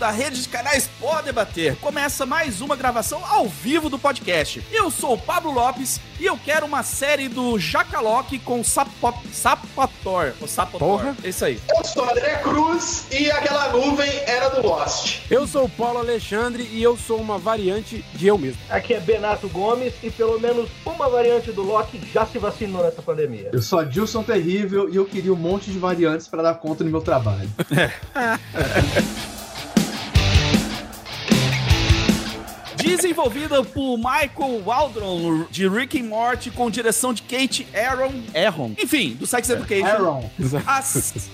da rede de canais Pode Debater. Começa mais uma gravação ao vivo do podcast. Eu sou o Pablo Lopes e eu quero uma série do Jacaloque com Sapo... Sapator. O Sapotor. Porra. É isso aí. Eu sou André Cruz e aquela nuvem era do Lost. Eu sou o Paulo Alexandre e eu sou uma variante de eu mesmo. Aqui é Benato Gomes e pelo menos uma variante do Loki já se vacinou nessa pandemia. Eu sou a Dilson Terrível e eu queria um monte de variantes para dar conta no meu trabalho. Desenvolvida por Michael Waldron, de Rick and Morty, com direção de Kate Aaron. Aaron. Enfim, do Sex Education. Aaron. A,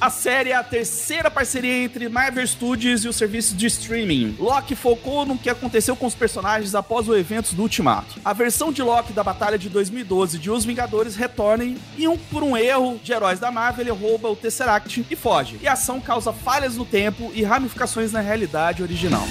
a série é a terceira parceria entre Marvel Studios e o serviço de streaming. Loki focou no que aconteceu com os personagens após o evento do Ultimato. A versão de Loki da batalha de 2012 de Os Vingadores retorna e, um, por um erro de heróis da Marvel, ele rouba o Tesseract e foge. E a ação causa falhas no tempo e ramificações na realidade original.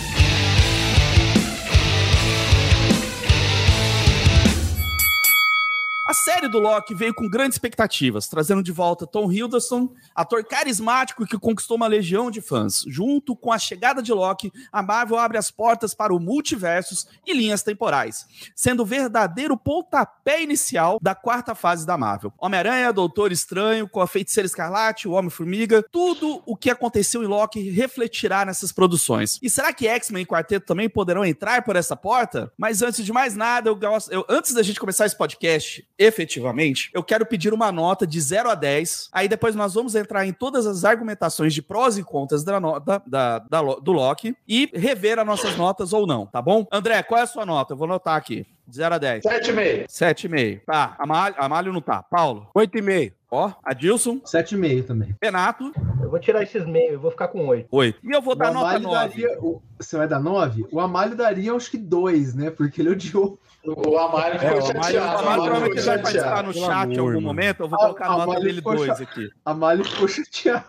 A série do Loki veio com grandes expectativas, trazendo de volta Tom Hiddleston, ator carismático que conquistou uma legião de fãs. Junto com a chegada de Loki, a Marvel abre as portas para o multiversos e linhas temporais, sendo o verdadeiro pontapé inicial da quarta fase da Marvel. Homem-Aranha, Doutor Estranho, com a Feiticeira Escarlate, o Homem-Formiga, tudo o que aconteceu em Loki refletirá nessas produções. E será que X-Men e Quarteto também poderão entrar por essa porta? Mas antes de mais nada, eu eu, antes da gente começar esse podcast, efetivamente, eu quero pedir uma nota de 0 a 10. Aí depois nós vamos entrar em todas as argumentações de prós e contras da, no- da- da- do Loki e rever as nossas notas ou não, tá bom? André, qual é a sua nota? Eu vou anotar aqui. De 0 a 10. 7,5. 7,5. Tá, Amalho, Amalho não tá. Paulo. Oito e meio. Ó, Adilson. 7,5 também. Renato. Eu vou tirar esses meios, eu vou ficar com oito. 8. E eu vou dar o nota Amalho 9. daria. o- Você vai dar 9? O Amalho daria acho que 2, né? Porque ele odiou. O Amário ficou É, o Amário- O chateado. O provavelmente vai participar no chat em algum mano. momento. Eu vou colocar a nota Amalho dele ficou 2 chato. aqui. Amalho ficou chateado.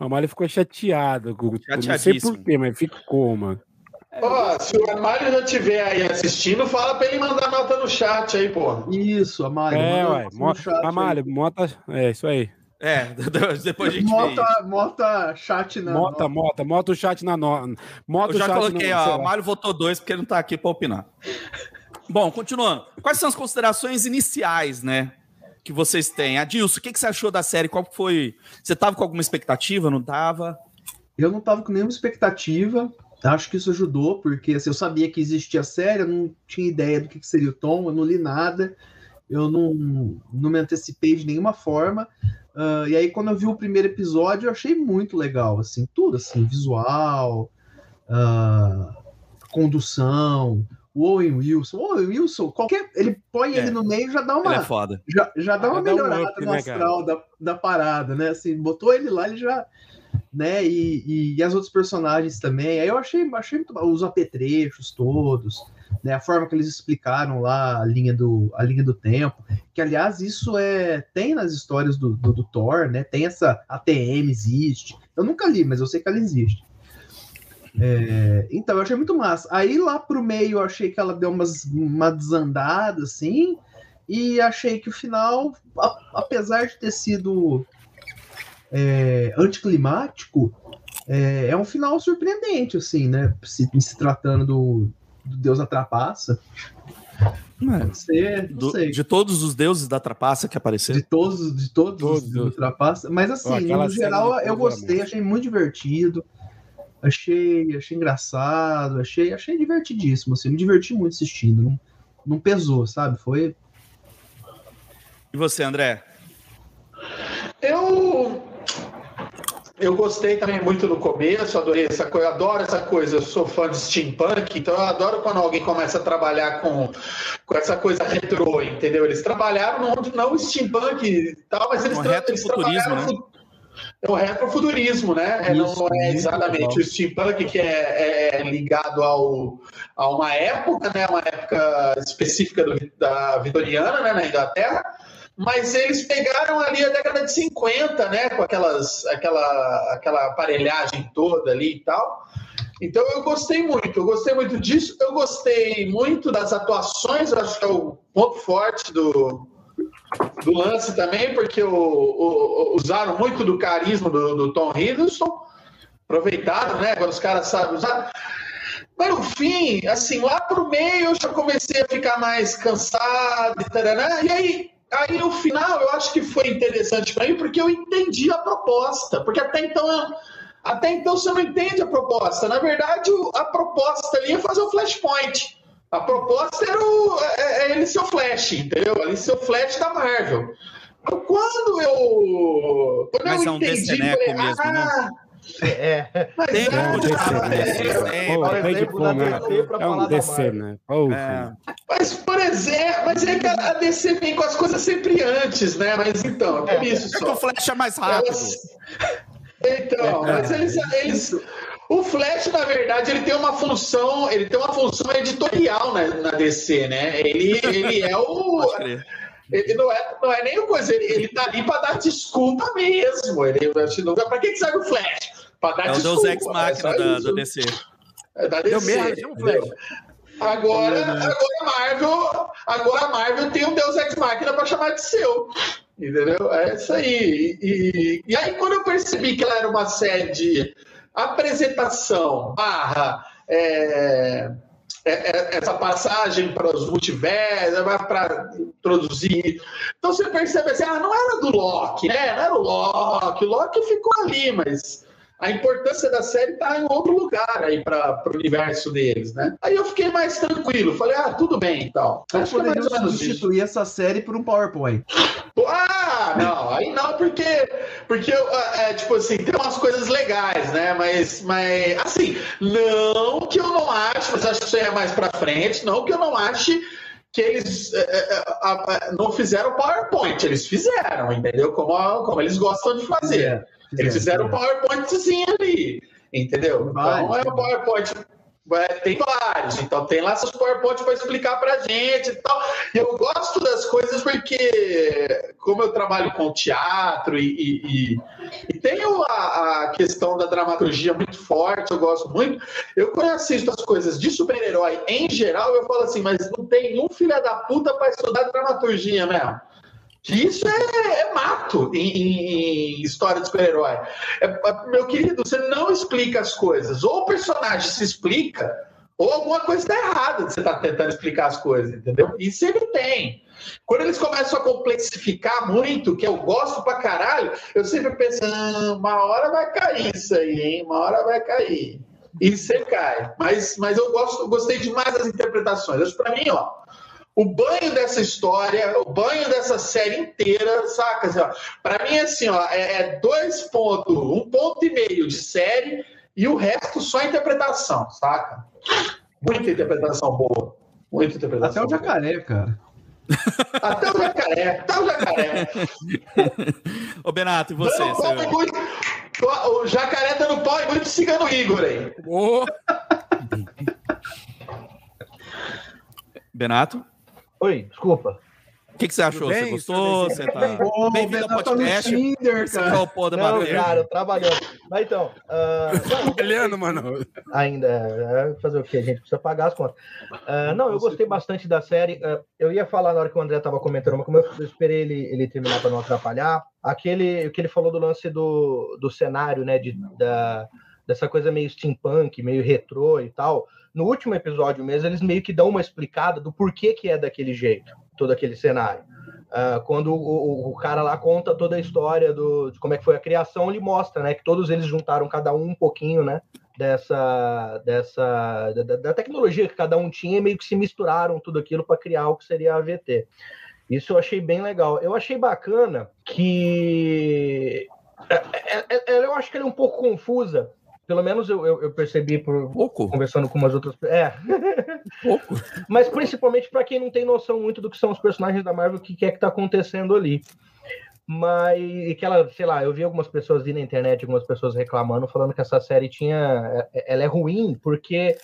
A Amália ficou chateado. com- Eu não sei porquê, mas ficou, mano. Ó, se o Amário já estiver aí assistindo, fala pra ele mandar nota no chat aí, pô. Isso, Amalho. É, manda ué. mota. É, isso aí. É, depois a gente vê isso. Mota, mota chat na. Mota, mota, mota o chat na no... Mota Eu já chat coloquei, ó. O lá. Mário votou dois porque ele não tá aqui pra opinar. Bom, continuando. Quais são as considerações iniciais, né? Que vocês têm? Adilson, o que, que você achou da série? Qual foi. Você tava com alguma expectativa? Não tava? Eu não tava com nenhuma expectativa. Acho que isso ajudou, porque assim, eu sabia que existia a série, eu não tinha ideia do que que seria o tom, eu não li nada, eu não, não me antecipei de nenhuma forma. Ah, e aí, quando eu vi o primeiro episódio, eu achei muito legal, assim, tudo assim, visual, ah, condução, o Owen Wilson. O Owen Wilson, qualquer. Ele põe É. ele no meio já dá Ele uma é foda. já, já dá uma Ah, dá um melhorada up, no né, astral da, da parada, né? Assim, botou ele lá, ele já. Né? E, e, e as outros personagens também. Aí eu achei, achei muito bom. Os apetrechos todos, né? A forma que eles explicaram lá a linha do, a linha do tempo. Que, aliás, isso é tem nas histórias do, do, do Thor, né? Tem essa ATM, existe. Eu nunca li, mas eu sei que ela existe. É, então, eu achei muito massa. Aí lá pro meio eu achei que ela deu umas, uma desandada, assim, e achei que o final, a- apesar de ter sido é, anticlimático, é, é um final surpreendente, assim, né? Se, se tratando do, do Deus da Trapaça. Pode ser, não Do- sei. de todos os deuses da trapaça que apareceram. De todos, de todos, Todos, os todos. do Trapaça. Mas assim, Ó, no geral, eu gostei, amores. achei muito divertido. Achei, achei engraçado, achei, achei divertidíssimo, assim, me diverti muito assistindo. Não, não pesou, sabe? Foi. E você, André? Eu. Eu gostei também muito no começo, adorei essa coisa, adoro essa coisa, eu sou fã de steampunk, então eu adoro quando alguém começa a trabalhar com, com essa coisa retrô, entendeu? Eles trabalharam no não steampunk e tal, mas eles, tra eles trabalharam né? É o retrofuturismo, né? É, não é exatamente o steampunk que é, é ligado ao, a uma época, né? Uma época específica do- da vitoriana, né? Na Inglaterra. Mas eles pegaram ali a década de 50, né? Com aquelas, aquela, aquela aparelhagem toda ali e tal. Então eu gostei muito, eu gostei muito disso. Eu gostei muito das atuações, acho que é o ponto forte do, do lance também, porque o, o- usaram muito do carisma do, do Tom Hiddleston aproveitado, né? Agora os caras sabem usar. Mas no fim, assim, lá pro meio eu já comecei a ficar mais cansado e né? E aí, aí no final eu acho que foi interessante para mim porque eu entendi a proposta. Porque até então, até então você não entende a proposta. Na verdade, a proposta ali é fazer o flashpoint. A proposta era o, é, é ele ser o Flash, entendeu? Ele ser o Flash da Marvel. Então, quando eu. Quando Mas eu é um entendi, falei, mesmo, ah, né? É. mas Tem é, um é, É? DC É um DC, né? É. Mas, por exemplo, mas é que a DC vem com as coisas sempre antes, né? Mas então, é isso É que o só. Flash é mais rápido. Elas- Então, mas eles, eles. O Flash, na verdade, ele tem uma função, ele tem uma função editorial na, na DC, né? Ele, ele é o. Ele não é, não é nem uma coisa, ele, ele tá ali para dar desculpa mesmo. Ele, para que, que serve o Flash? Para dar É o desculpa. Deus Ex Machina é da, do DC. É da Deu DC, merda, tinha um? Flash. Agora, agora a Marvel, agora a Marvel tem um Deus Ex Machina para chamar de seu. Entendeu? É isso aí. E, e aí, quando eu percebi que ela era uma série de apresentação barra é, é, é, essa passagem para os multiversos, para introduzir. Então você percebe assim, ah, não era do Loki, né? Não era o Loki, o Loki ficou ali, mas a importância da série está em outro lugar aí para o universo deles, né? Aí eu fiquei mais tranquilo, falei, ah, tudo bem e tal. Então Acho que é menos isso. substituir essa série por um PowerPoint. Ah, não, aí não, porque, porque é, tipo assim, tem umas coisas legais, né? Mas, mas, assim, não que eu não ache, mas acho que isso aí é mais pra frente, não que eu não ache que eles é, é, a- não fizeram PowerPoint, eles fizeram, entendeu? Como, como eles gostam de fazer. Eles fizeram um PowerPointzinho ali, entendeu? Então Vários, é um? PowerPoint. é, Tem vários, então tem lá seus PowerPoint para explicar pra gente e tal. Eu gosto das coisas porque, como eu trabalho com teatro e, e, e- e tenho a, a questão da dramaturgia muito forte, eu gosto muito. Eu, quando assisto as coisas de super-herói em geral, eu falo assim, mas não tem um filho da puta para estudar dramaturgia mesmo. Que Isso é, é mato em, em- história de super-herói. É, é, meu querido, você não explica as coisas. Ou o personagem se explica, ou alguma coisa está errada você estar tentando explicar as coisas, entendeu? E sempre tem. Quando eles começam a complexificar muito, que eu gosto pra caralho, eu sempre penso, "Ah, uma hora vai cair isso aí, hein? Uma hora vai cair. E você cai. Mas, mas eu gosto, gostei demais das interpretações. Pra mim, ó, o banho dessa história, o banho dessa série inteira, saca? Assim, ó, pra mim, assim, ó, é, é dois pontos, um ponto e meio de série e o resto só interpretação, saca? Muita interpretação boa. Muita interpretação Até o boa. jacaré, cara. Até o jacaré, até o jacaré. Ô, Benato, e você? Dando muito- O jacaré dando pau e muito cigano Igor aí. Benato, Oi, desculpa. o que, que você achou? bem, Você gostou? Você tá. Bem-vindo ao Benato tá podcast. Tinder, cara. Não, cara, trabalhando. Mas então, ah, não, olhando, mano. ainda é, fazer o quê? A gente precisa pagar as contas. Ah, não, eu gostei bastante da série. Ah, eu ia falar na hora que o André estava comentando, mas como eu, eu esperei ele, ele terminar para não atrapalhar, aquele o que ele falou do lance do, do cenário, né? De, da, dessa coisa meio steampunk, meio retrô e tal. No último episódio mesmo, eles meio que dão uma explicada do porquê que é daquele jeito, todo aquele cenário. Ah, quando o, o- cara lá conta toda a história do, de como é que foi a criação, ele mostra, né, que todos eles juntaram cada um um pouquinho, né, dessa, dessa da- da, tecnologia que cada um tinha e meio que se misturaram tudo aquilo para criar o que seria a AVT. Isso eu achei bem legal. Eu achei bacana que é- é- é- eu acho que ela é um pouco confusa. Pelo menos eu, eu- eu percebi por Pouco, conversando com umas outras. É, pouco. mas principalmente para quem não tem noção muito do que são os personagens da Marvel, o que que é que tá acontecendo ali. Mas e que ela, sei lá, eu vi algumas pessoas na internet, algumas pessoas reclamando, falando que essa série tinha. é- Ela é ruim, porque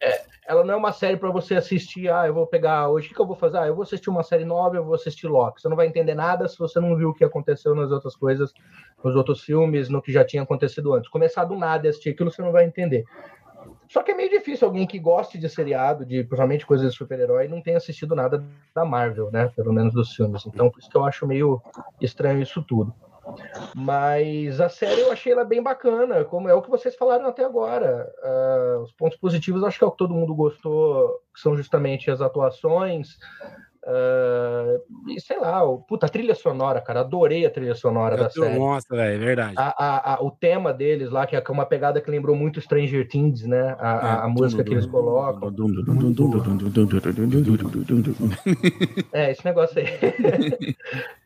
é, ela não é uma série para você assistir. Ah, eu vou pegar hoje, o que, que eu vou fazer? Ah, eu vou assistir uma série nova, eu vou assistir Loki. Você não vai entender nada se você não viu o que aconteceu nas outras coisas, nos outros filmes, no que já tinha acontecido antes. Começar do nada e assistir aquilo, você não vai entender. Só que é meio difícil alguém que goste de seriado, de principalmente coisas de super-herói, não tenha assistido nada da Marvel, né? Pelo menos dos filmes. Então, por isso que eu acho meio estranho isso tudo. Mas a série eu achei ela bem bacana, como é o que vocês falaram até agora. Uh, os pontos positivos, acho que é o que todo mundo gostou, que são justamente as atuações, Uh, sei lá, o, puta, a trilha sonora, cara, adorei a trilha sonora Eu da série. Nossa, velho, é verdade. A, a- a- o tema deles lá, que é uma pegada que lembrou muito Stranger Things, né? A música que eles colocam. É, esse negócio aí.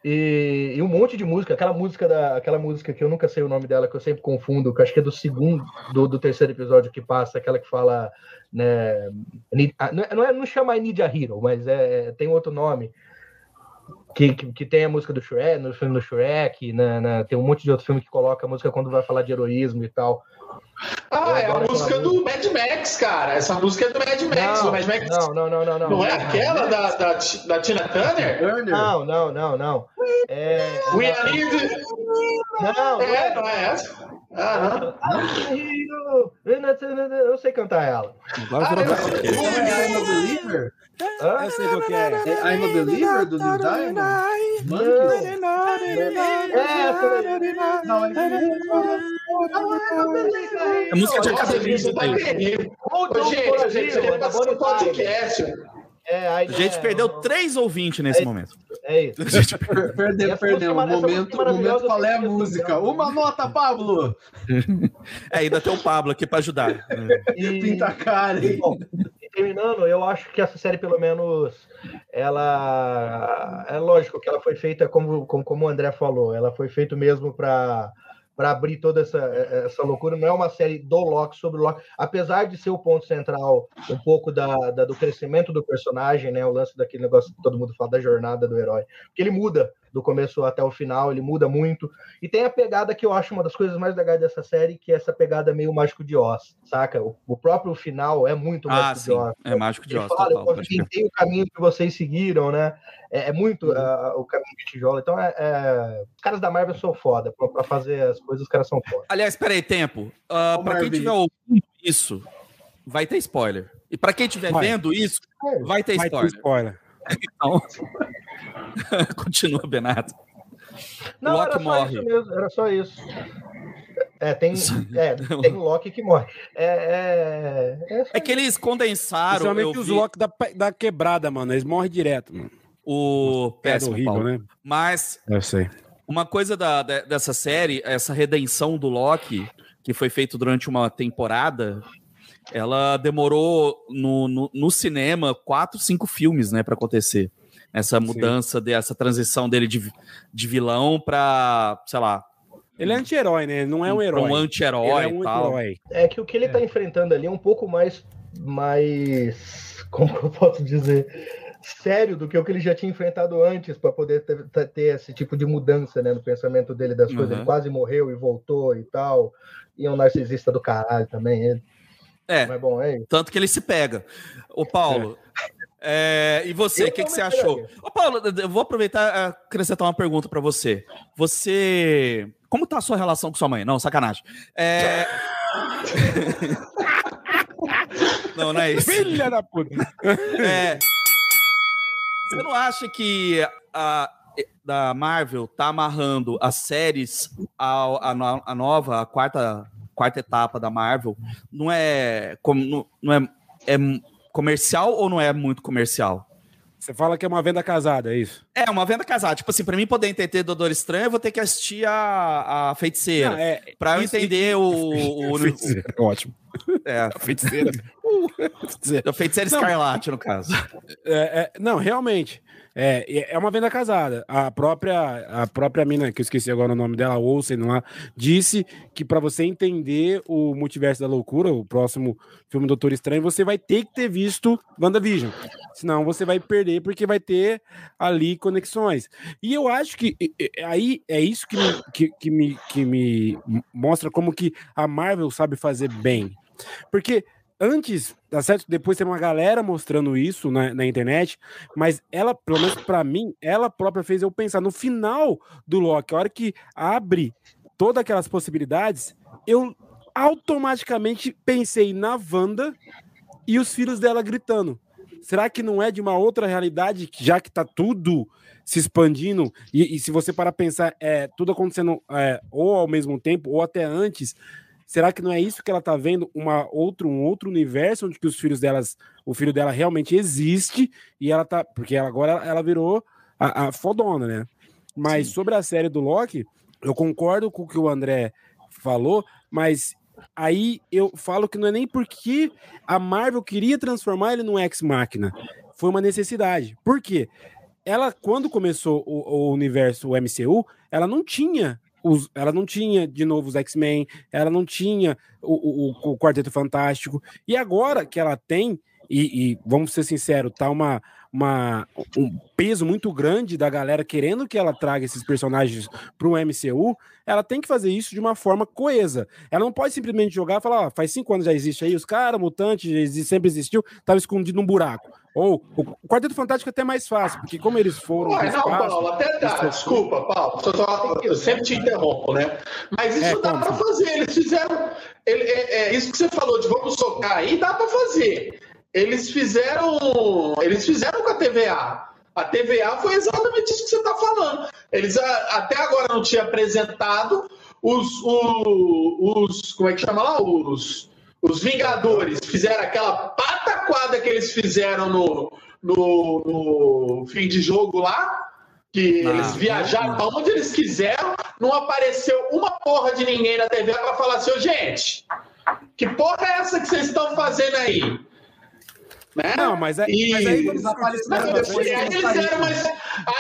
e, e um monte de música, aquela música da, aquela música que eu nunca sei o nome dela, que eu sempre confundo, que acho que é do segundo, do, do terceiro episódio que passa, aquela que fala, né? Ah, não, é, não, é- não chama Need a Hero, mas é, tem outro nome. Que, que, que tem a música do Shrek, no filme do Shrek, tem um monte de outro filme que coloca a música quando vai falar de heroísmo e tal. Ah, é a música do Mad Max, cara. Essa música é do Mad Max. do Mad Max. não, não, não, não, não. Não é aquela da, da, da Tina Turner? Não, não, não, não. É, We Are Need... não, não É, é. não é essa? Aham. Eu sei cantar ela. Agora Ah? Não é I'm a Believer? Hã? Eu sei qual que é. É I'm a Believer do Neil Diamond? Monkeys? É, essa. Não, é É música de academia. gente, tá Tom Gente, gente, aqui é podcast. É, A gente é, perdeu não, três ouvintes nesse momento. É isso. Per- Perdeu, perdeu. essa Momento, momento, qual é a música? Uma nota, Pablo! É, ainda tem o Pablo aqui pra ajudar. E, Pinta a cara, bom, e terminando, eu acho que essa série, pelo menos, ela. É lógico que ela foi feita, como, como, como o André falou, ela foi feita mesmo para para abrir toda essa, essa loucura. Não é uma série do Loki sobre o Loki, apesar de ser o ponto central um pouco da, da- do crescimento do personagem, né? O lance daquele negócio que todo mundo fala da jornada do herói. Porque ele muda do começo até o final, ele muda muito. E tem a pegada que eu acho uma das coisas mais legais dessa série, que é essa pegada meio mágico de Oz, saca? O, o próprio final é muito Ah, mágico de sim. Oz. É mágico de Ele Oz, fala, total. eu tentei o caminho que vocês seguiram, né? É, é muito ah, o caminho de tijolo. Então, é, é- os caras da Marvel são foda. Pra, pra fazer as coisas, os caras são foda. Aliás, peraí, tempo. Ô, pra quem tiver ouvindo isso, vai ter spoiler. E pra quem estiver vendo isso, vai ter Vai ter spoiler. Então, continua, Benato. Não, Loki era só morre. isso mesmo, era só isso. É, tem, é, tem Loki que morre. É, é, é, É que eles condensaram eu Principalmente os vi, Loki da, da quebrada, mano. Eles morrem direto, mano. o É péssimo, horrível, Paulo. né? Mas Eu sei. uma coisa da- de- dessa série, essa redenção do Loki, que foi feito durante uma temporada, ela demorou no, no, no cinema quatro, cinco filmes, né, para acontecer. Essa mudança, dessa transição dele de, de vilão pra, sei lá, Ele é anti-herói, né? Ele não é um herói. um anti-herói é um e tal. herói. é que o que ele tá enfrentando ali é um pouco mais. mais como que eu posso dizer? Sério do que o que ele já tinha enfrentado antes para poder ter, ter- ter esse tipo de mudança né, no pensamento dele das coisas. Uhum. Ele quase morreu e voltou e tal. E é um narcisista do caralho também. Ele. É, Mas bom, é isso. tanto que ele se pega. Ô, Paulo, é, e você, o que, que você achou? Ô, Paulo, eu vou aproveitar e acrescentar uma pergunta pra você. Você. Como tá a sua relação com sua mãe? Não, sacanagem. É... não, não é isso. Filha da puta. É, Você não acha que a da Marvel tá amarrando as séries ao- a, no- a nova, a quarta, quarta etapa da Marvel? Não é, como, não, não é, é comercial ou não é muito comercial? Você fala que é uma venda casada, é isso? É, uma venda casada. Tipo assim, pra mim poder entender Doutor Estranho, eu vou ter que assistir a, a Feiticeira. Não, é, Pra eu entender o, o, o, Feiticeira, Ótimo. é, A feiticeira. a Feiticeira Não. Escarlate, no caso. É, é, não, realmente. É, é uma venda casada. A própria, a própria mina, que eu esqueci agora o nome dela, Olsen lá, disse que para você entender o Multiverso da Loucura, o próximo filme Doutor Estranho, você vai ter que ter visto WandaVision. Senão você vai perder, porque vai ter ali conexões. E eu acho que aí é isso que me, que, que me, que me mostra como que a Marvel sabe fazer bem. Porque antes, tá certo? Depois tem uma galera mostrando isso na, na internet, mas ela, pelo menos pra mim, ela própria fez eu pensar no final do Loki, a hora que abre todas aquelas possibilidades, eu automaticamente pensei na Wanda e os filhos dela gritando. será que não é de uma outra realidade, já que tá tudo se expandindo? E, e se você parar pensar, é tudo acontecendo é, ou ao mesmo tempo, ou até antes. Será que não é isso que ela tá vendo? Uma outro, um outro universo onde que os filhos delas, o filho dela realmente existe e ela tá. Porque ela, agora ela, virou a, a fodona, né? Mas Sim. sobre a série do Loki, eu concordo com o que o André falou, mas aí eu falo que não é nem porque a Marvel queria transformar ele num ex-máquina. Foi uma necessidade. Por quê? Ela, quando começou o, o universo, o MCU, ela não tinha os, ela não tinha de novo os X-Men, ela não tinha o, o, o, Quarteto Fantástico, e agora que ela tem, e, e vamos ser sinceros, tá uma, uma, um peso muito grande da galera querendo que ela traga esses personagens para o MCU, ela tem que fazer isso de uma forma coesa. Ela não pode simplesmente jogar e falar, ó, faz cinco anos já existe aí, os caras, mutantes, sempre existiu, tava escondido num buraco. Ou o Quarteto Fantástico é até mais fácil, porque como eles foram. Ué, não, espaço, Paulo, até dá. Desculpa, Paulo. Só, só, eu sempre te interrompo, né? Mas isso é, dá para fazer. Eles fizeram. Ele, é, é, isso que você falou de vamos socar aí, dá para fazer eles fizeram, eles fizeram com a TVA. A TVA foi exatamente isso que você está falando. Eles até agora não tinham apresentado os, os, os, como é que chama lá? Os, os Vingadores fizeram aquela pataquada que eles fizeram no, no, no fim de jogo lá, que ah, eles viajaram para onde eles quiseram, não apareceu uma porra de ninguém na TV para falar assim, gente, que porra é essa que vocês estão fazendo aí? Né? Não, mas, é, e... mas aí eles apareceram. Mas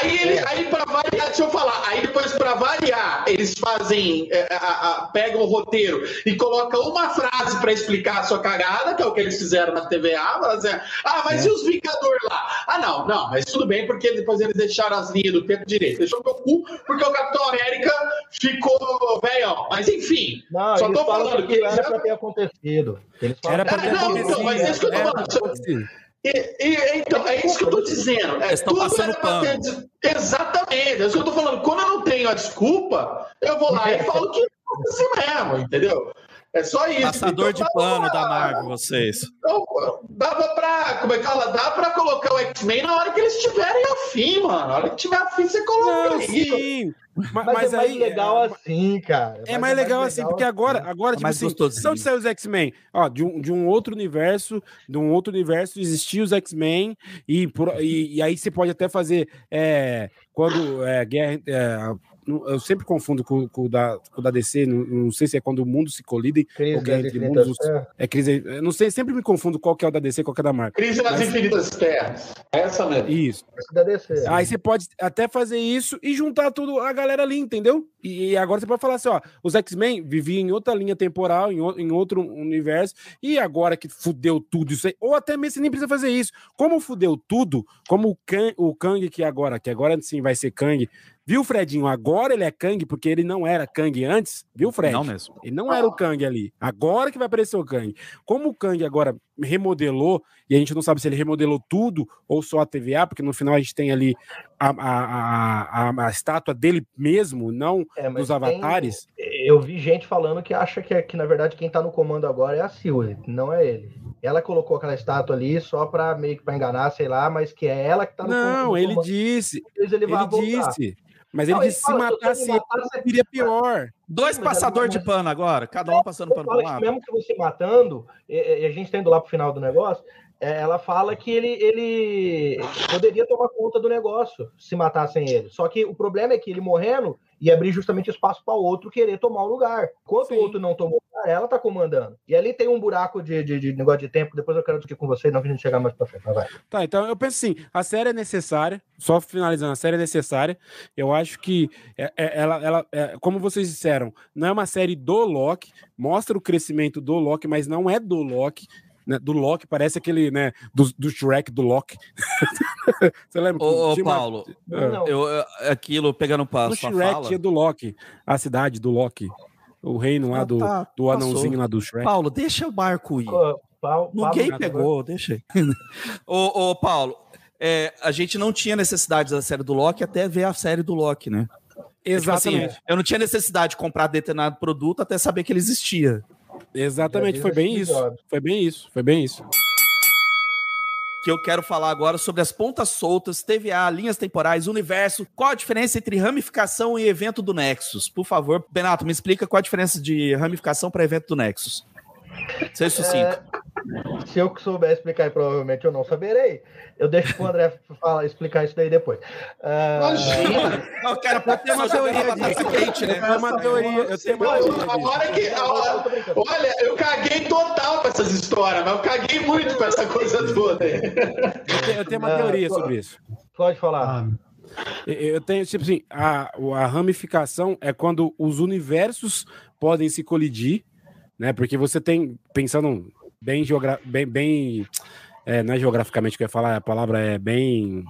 aí, ele, é. aí para variar, deixa eu falar. Aí depois, para variar, eles fazem, é, a, a, pegam o roteiro e colocam uma frase para explicar a sua cagada, que é o que eles fizeram na TVA. Assim, ah, mas é. e os Vingadores lá? Ah, não, não, mas tudo bem, porque depois eles deixaram as linhas do tempo direito. Deixou meu cu, porque o Capitão América ficou velho. Mas enfim, não, só tô falando que. Era já... para ter acontecido. Eles era para ter é, não, então, mas é isso que eu tô falando. E, e, então, é isso que eu estou dizendo. É, estão passando pano. Ter... Exatamente. É isso que eu estou falando. Quando eu não tenho a desculpa, eu vou lá e falo que é assim mesmo, entendeu? É só isso. Passador então, de pano da Marvel, vocês. Então, dava pra. Como é que fala? Dá pra colocar o X-Men na hora que eles estiverem afim, mano. Na hora que tiver afim, você coloca Não, aí. Sim. Mas, mas, é mais aí, legal é, assim, cara. É mais, legal, assim, porque agora, agora é tipo assim, são de sair os X-Men, ó, de um, de um outro universo, de um outro universo existia os X-Men e, e, e, aí você pode até fazer é, quando é, guerra, é, eu sempre confundo com, com, o, da, com o da DC, não, não, sei se é quando o mundo se colide. Crise é entre mundos, é crise. Não sei, sempre me confundo qual que é o da DC, qual que é da marca. Crise nas Mas, infinitas terras. Essa mesmo. Isso. Da DC. Aí você pode até fazer isso e juntar tudo a galera ali, entendeu? E, e agora você pode falar assim: ó, os X-Men viviam em outra linha temporal, em, em outro universo, e agora que fudeu tudo isso aí, ou até mesmo você nem precisa fazer isso. Como fudeu tudo, como o Kang, o Kang que agora, que agora sim vai ser Kang, Viu, Fredinho? Agora ele é Kang, porque ele não era Kang antes, viu, Fred? Não mesmo. Ele não era o Kang ali. Agora que vai aparecer o Kang. Como o Kang agora remodelou, e a gente não sabe se ele remodelou tudo ou só a TVA, porque no final a gente tem ali a, a, a, a estátua dele mesmo, não é, dos avatares. Tem, eu vi gente falando que acha que, que, na verdade, quem tá no comando agora é a Sylvie, não é ele. Ela colocou aquela estátua ali só para meio que para enganar, sei lá, mas que é ela que tá no Não, ele comando. disse. Ele, ele disse. Mas ele não, disse se matasse ele, seria pior. Dois passadores de pano agora, cada um passando pano para lado. Mesmo que você matando, e, a gente tendo lá pro final do negócio, é, ela fala que ele, ele poderia tomar conta do negócio se matassem ele. Só que o problema é que ele morrendo ia abrir justamente espaço para o outro querer tomar o lugar. Enquanto Sim. o outro não tomou ela tá comandando. E ali tem um buraco de, de, de, negócio de tempo, depois eu quero discutir com você, não a gente chegar mais pra frente. Vai. Tá, então eu penso assim, a série é necessária, só finalizando, a série é necessária. Eu acho que é, é, ela, ela é, como vocês disseram, não é uma série do Loki, mostra o crescimento do Loki, mas não é do Loki né, do Loki, parece aquele, né, do, do Shrek do Loki. Você lembra? Ô, ô Paulo, uma... eu, aquilo pegando passo. O Shrek fala... tinha do Loki, a cidade do Loki. O reino lá do, tá, do anãozinho lá do Shrek. Paulo, deixa o barco ir. Paulo, Ninguém pegou, deixa aí. ô, ô, Paulo, é, a gente não tinha necessidade da série do Loki até ver a série do Loki, né? Exatamente. Tipo assim, eu não tinha necessidade de comprar determinado produto até saber que ele existia. Exatamente, foi bem isso. Foi bem isso, foi bem isso. que eu quero falar agora sobre as pontas soltas, TVA, linhas temporais, universo. Qual a diferença entre ramificação e evento do Nexus? Por favor, Benato, me explica qual a diferença de ramificação para evento do Nexus. Seja sucinto. É, se eu souber explicar, e provavelmente eu não saberei, eu deixo pro André falar, explicar isso daí depois. É, Imagina! Não, cara, pra ter uma teoria disso, quente, né? É uma teoria, eu tenho uma Olha, teoria a hora que, a hora- olha, eu caguei total com essas histórias, mas eu caguei muito com essa coisa toda. aí. Eu tenho- uma teoria pô. sobre isso. pode falar. Ah, Eu- Eu tenho, tipo assim, a, a ramificação é quando os universos podem se colidir, né? Porque você tem, pensando bem, geogra bem, bem é, não é geograficamente que eu ia falar, a palavra é bem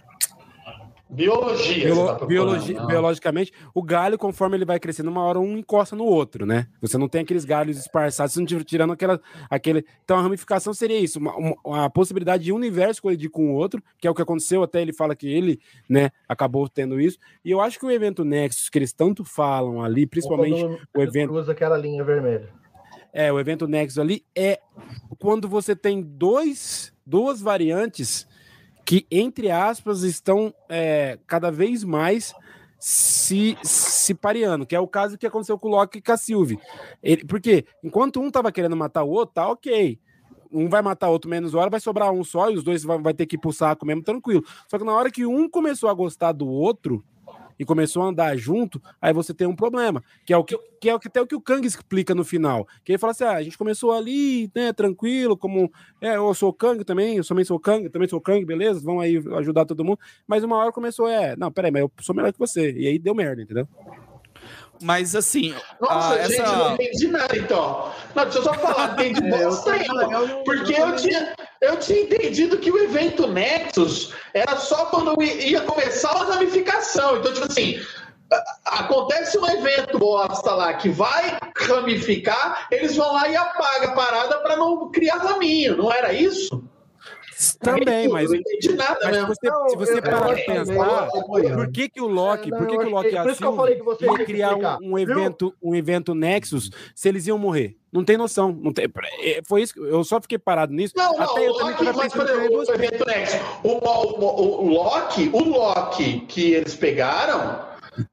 Biologia. biolo- você tá procurando, biologi- não. biologicamente, o galho, conforme ele vai crescendo, uma hora um encosta no outro, né? Você não tem aqueles galhos esparçados, você não tira- tirando aquela, aquele. Então a ramificação seria isso, uma, uma- a possibilidade de um universo colidir com o outro, que é o que aconteceu, até ele fala que ele, né, acabou tendo isso. E eu acho que o evento Nexus, que eles tanto falam ali, principalmente Quando o evento. Cruza aquela linha vermelha. É, o evento Nexus ali é quando você tem dois, duas variantes que, entre aspas, estão é, cada vez mais se, se pareando, que é o caso que aconteceu com o Loki e com a Sylvie. Ele, porque enquanto um tava querendo matar o outro, tá ok. Um vai matar outro menos hora, vai sobrar um só e os dois vai, vai ter que ir pro saco mesmo, tranquilo. Só que na hora que um começou a gostar do outro e começou a andar junto, aí você tem um problema, que é o que, que é o que até o que o Kang explica no final. Que ele fala assim: ah, a gente começou ali, né, tranquilo, como é, eu sou o Kang também, eu também sou o Kang, também sou o Kang, beleza? Vão aí ajudar todo mundo. Mas uma hora começou, é, não, peraí, mas eu sou melhor que você. E aí deu merda, entendeu? Mas assim, Nossa, ah, gente, essa- não entendi nada então. Não, deixa eu só falar, entendi É, bosta não- Porque eu tinha, eu tinha entendido que o evento Nexus era só quando ia começar a ramificação. Então, tipo assim, a- acontece um evento bosta lá que vai ramificar, eles vão lá e apagam a parada para não criar raminho, não era isso? Também, Eu mas. não entendi nada Mas se mesmo. você, se você eu- parar eu acho pensar, por que, que o Loki, É, por que, que o eu Loki achei- a por isso que eu falei que Sylvie você iam tinha que criar um, um evento, um evento Nexus se eles iam morrer? Não tem noção. Não tem, é, foi isso. Eu só fiquei parado nisso. Não, não, até eu também Loki, mas eu ia o gostar. evento Nexus, o, o, o, o Loki, o Loki que eles pegaram,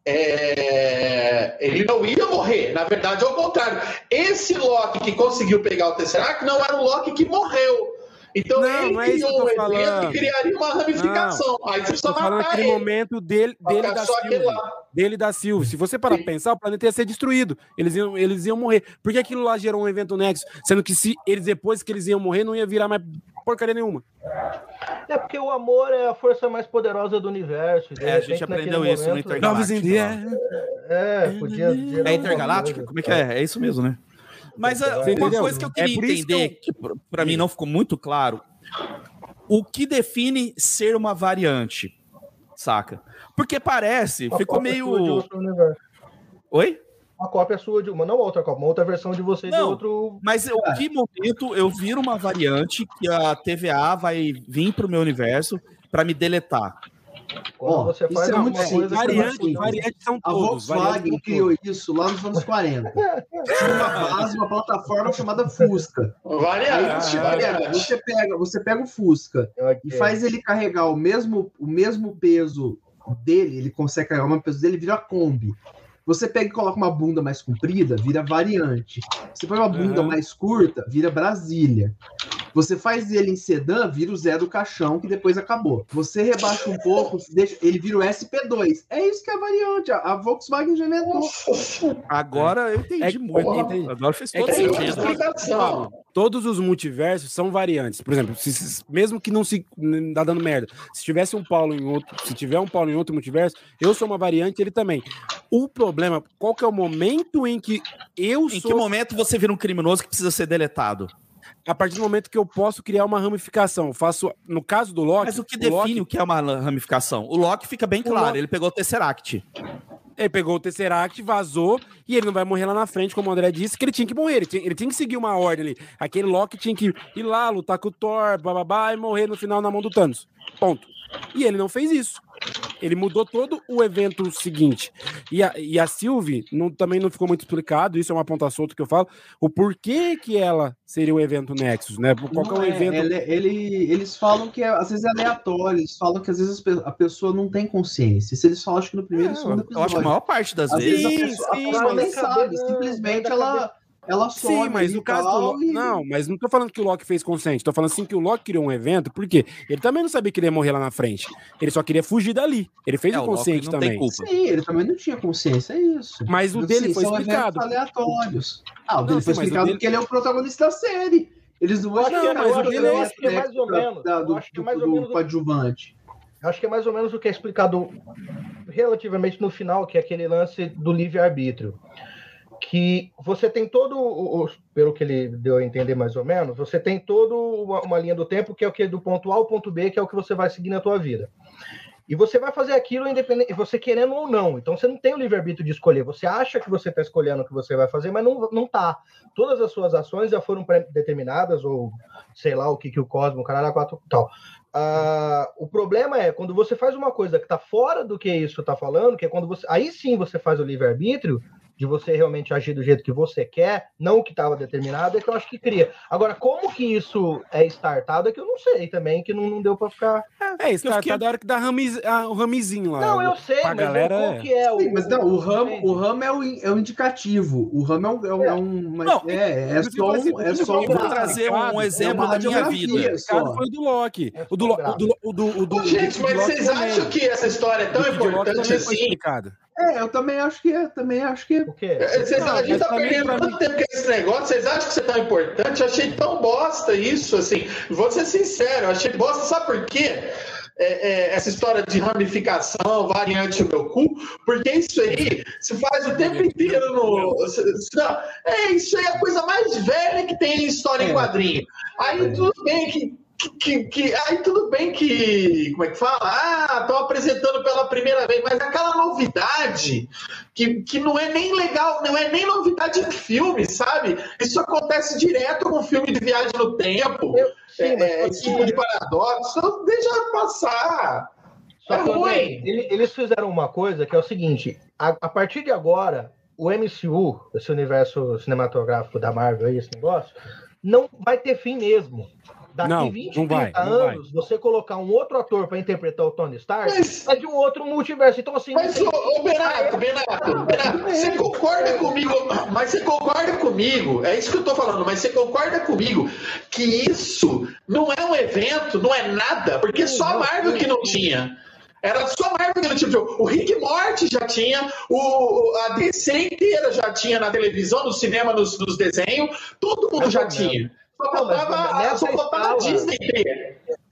é, ele não ia morrer. Na verdade, ao contrário. Esse Loki que conseguiu pegar o Tesseract não era o Loki que morreu. Então Não, ele não é isso criou que eu um tô evento falando. que criaria uma ramificação. Aí você falando matar aquele ele. momento dele, dele da só lá. Dele da Sylvie. Se você parar pra pensar, o planeta ia ser destruído. Eles iam, eles iam morrer. Por que aquilo lá gerou um evento Nexus? Sendo que se eles depois que eles iam morrer, não ia virar mais porcaria nenhuma. É porque o amor é a força mais poderosa do universo. É, a gente aprendeu naquele isso no momento, Intergaláctico. Air. É, podia. É coisa. Como é que é? É isso mesmo, né? Mas ah, Você uma entendeu? coisa que eu É queria por isso que entender, que, pra- pra mim não ficou muito claro, o que define ser uma variante, saca? Porque parece, Uma ficou de meio... Oi? Uma cópia sua de uma, não outra cópia, uma outra versão de você de Não. outro. Mas em que momento eu viro uma variante que a TVA vai vir pro meu universo pra me deletar? Quando Ó, você isso faz é alguma muito coisa. simples. não- variantes são A todos. variantes Volkswagen criou todos. isso lá nos anos 40. Tinha uma base, uma plataforma chamada Fusca. Variante, variante. você pega, você pega o Fusca e Ok. faz ele carregar o mesmo, o mesmo peso dele, ele consegue carregar o mesmo peso dele, vira Kombi. Você pega e coloca uma bunda mais comprida, vira variante. Você põe uma bunda Uhum. mais curta, vira Brasília. Você faz ele em sedã, vira o Zé do Caixão, que depois acabou. Você rebaixa um pouco, deixa, ele vira o SP2. É isso que é a variante. A, a Volkswagen já inventou. Agora eu entendi É muito. entendi. Agora fez É todo outra sentido. explicação. Todos os multiversos são variantes. Por exemplo, se- se- mesmo que não se não dá dando merda, se tivesse um Paulo em outro, se tiver um Paulo em outro multiverso, eu sou uma variante, ele também. O problema, qual que é o momento em que eu Em sou que momento você vira um criminoso que precisa ser deletado? A partir do momento que eu posso criar uma ramificação. Eu faço, no caso do Loki, Mas o que o Loki, define o que é uma ramificação? O Loki fica bem claro, Loki- ele pegou o Tesseract. ele pegou o Tesseract, vazou e ele não vai morrer lá na frente, como o André disse, que ele tinha que morrer, ele tinha, ele tinha que seguir uma ordem ali. Aquele Loki tinha que ir lá, lutar com o Thor, bababá, e morrer no final na mão do Thanos. Ponto. E ele não fez isso. Ele mudou todo o evento seguinte. E a, e a Sylvie não, também não ficou muito explicado, isso é uma ponta solta que eu falo, o porquê que ela seria o evento Nexus, né? Qual que é o é, evento. ele- ele- eles falam que é, às vezes é aleatório, eles falam que às vezes a pessoa não tem consciência. Isso eles falam, acho que no primeiro É, segundo eu episódio. acho que a maior parte das Às vezes a vezes. Sim, pessoa, a sim, pessoa nem mas sabe, cabeça- simplesmente a ela, ela some. Sim, mas no caso do Loki. e- Não, mas não tô falando que o Loki fez consciente. Tô falando assim que o Loki criou um evento, porque ele também não sabia que ele ia morrer lá na frente. Ele só queria fugir dali. Ele fez É, o o Loki consciente não também. tem culpa. Sim, ele também não tinha consciência, é isso. Mas o dele foi são explicado. eventos aleatórios. Ah, o Não, dele sim, foi o explicado dele- porque ele é o protagonista da série. Eles não vão explicar mas os o dele outros é- acho que é mais ou menos. da- do, acho que é do- mais ou do menos o- coadjuvante. Acho que é mais ou menos o que é explicado relativamente no final, que é aquele lance do livre-arbítrio. Que você tem todo, pelo que ele deu a entender mais ou menos, você tem toda uma, uma linha do tempo que é o que do ponto A ao ponto B, que é o que você vai seguir na tua vida. E você vai fazer aquilo independente, você querendo ou não. Então você não tem o livre-arbítrio de escolher. Você acha que você está escolhendo o que você vai fazer, mas não, não tá. Todas as suas ações já foram pré-determinadas, ou sei lá o que, que o Cosmo, o caralho, a quatro tal. Ah, o problema é quando você faz uma coisa que está fora do que isso está falando, que é quando você. Aí sim você faz o livre-arbítrio de você realmente agir do jeito que você quer, não o que estava determinado, é que eu acho que cria. Agora, como que isso é startado é que eu não sei também, que não, não deu para ficar. É, isso Eu tá, fiquei- da hora que dá ramiz, ah, o ramizinho lá. Não, eu sei, mas galera, qual é. que é o. Sim, mas não, o ramo, o ramo é, o, in- é o indicativo. O ramo é um. É, um- é um mas Não, é, é só um. É o só que Eu vou Ah, trazer um é exemplo da minha vida. O caso foi o do Loki. É O do, Lo- o do, o do, o do, o do Gente, o mas do Loki vocês acham que essa história é tão O Loki importante assim? É, eu também acho que é. Também acho que. O quê? Vocês, Não, a gente tá perdendo tanto tempo com esse negócio, vocês acham que isso é tão importante? Eu achei tão bosta isso, assim. Vou ser sincero, eu achei bosta, sabe por quê? É, é, essa história de ramificação, variante do meu cu, porque isso aí se faz o tempo inteiro no. se- se- Não, é, isso aí é a coisa mais velha que tem em história em É. quadrinho. Aí tudo bem que. Que, que- aí tudo bem que. Como é que fala? Ah, estão apresentando pela primeira vez, mas aquela novidade que, que não é nem legal, não é nem novidade em filme, sabe? Isso acontece direto com filme de viagem no tempo, Eu- sim, é, é, esse tipo de paradoxo, então deixa passar. Só É que, ruim. Eles fizeram uma coisa que é o seguinte: a, a partir de agora, o MCU, esse universo cinematográfico da Marvel, esse negócio, não vai ter fim mesmo. Daqui Não, 20, não vai, 30 não vai. anos, você colocar um outro ator para interpretar o Tony Stark, Mas- é de um outro multiverso. Então, assim, Mas, ô, ô Benato, Benato, Benato, você concorda comigo, mas você concorda comigo, é isso que eu tô falando, mas você concorda comigo que isso não é um evento, não é nada, porque só a Marvel que não tinha. Era só a Marvel que não tinha. O Rick Morty já tinha, o, a DC inteira já tinha na televisão, no cinema, nos, nos desenhos, todo mundo já menos. tinha. Só mas faltava, nessa só escala- Disney.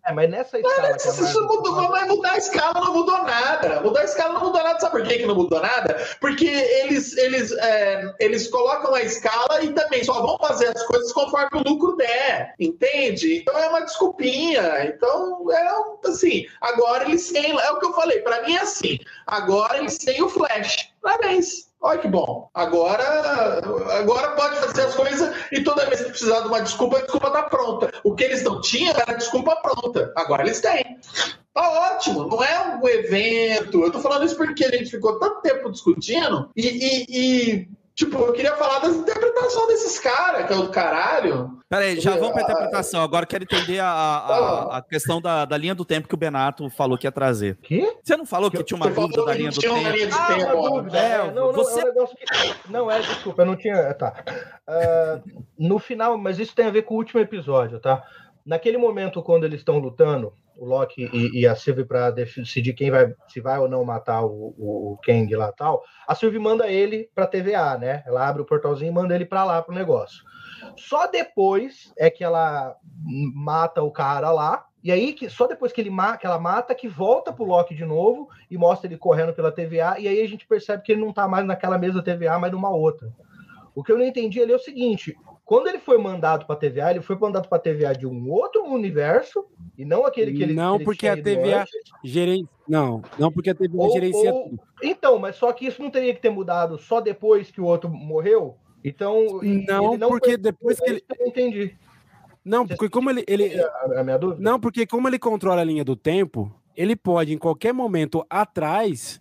É, mas nessa escala que a Isso Marvel- mudou, mas mudar a escala não mudou nada. Mudar a escala não mudou nada. Sabe por que, que não mudou nada? Porque eles, eles, é, eles colocam a escala e também só vão fazer as coisas conforme o lucro der. Entende? Então é uma desculpinha. Então, é assim, agora eles têm. É o que eu falei, pra mim é assim. Agora eles têm o Flash. Parabéns. Olha que bom. Agora, agora pode fazer as coisas e toda vez que precisar de uma desculpa, a desculpa tá pronta. O que eles não tinham era a desculpa pronta. Agora eles têm. Tá ótimo, não é um evento. Eu tô falando isso porque a gente ficou tanto tempo discutindo e, e- e, tipo, eu queria falar das interpretações desses caras, que é o do caralho. Peraí, já vamos para Ah, interpretação. Agora eu quero entender a, a, a questão da, da linha do tempo que o Benato falou que ia trazer. Quê? Você não falou que tinha uma Você dúvida da linha do tinha uma tempo? linha de Ah, tempo. uma dúvida. É, É, não, você- não, é um negócio que. Não, é, desculpa, eu não tinha. Tá. Ah, no final, mas isso tem a ver com o último episódio, tá? Naquele momento, quando eles estão lutando, o Loki e, e a Sylvie para decidir quem vai, se vai ou não matar o, o, o Kang lá tal, a Sylvie manda ele pra TVA, né? Ela abre o portalzinho e manda ele pra lá pro negócio. Só depois é que ela mata o cara lá. E aí, que, só depois que, ele ma que ela mata, que volta pro Loki de novo e mostra ele correndo pela TVA. E aí a gente percebe que ele não tá mais naquela mesma TVA, mas numa outra. O que eu não entendi ali é o seguinte: quando ele foi mandado pra TVA, ele foi mandado pra TVA de um outro universo, e não aquele que ele Não, que ele porque a TVA antes. Geren... Não, não porque a TVA Ou- gerencia ou- tudo. Então, mas só que isso não teria que ter mudado só depois que o outro morreu? Então. Não, ele porque foi- depois que ele. eu não entendi. Não, porque como ele. ele... A, a minha dúvida? Não, porque como ele controla a linha do tempo, ele pode, em qualquer momento atrás,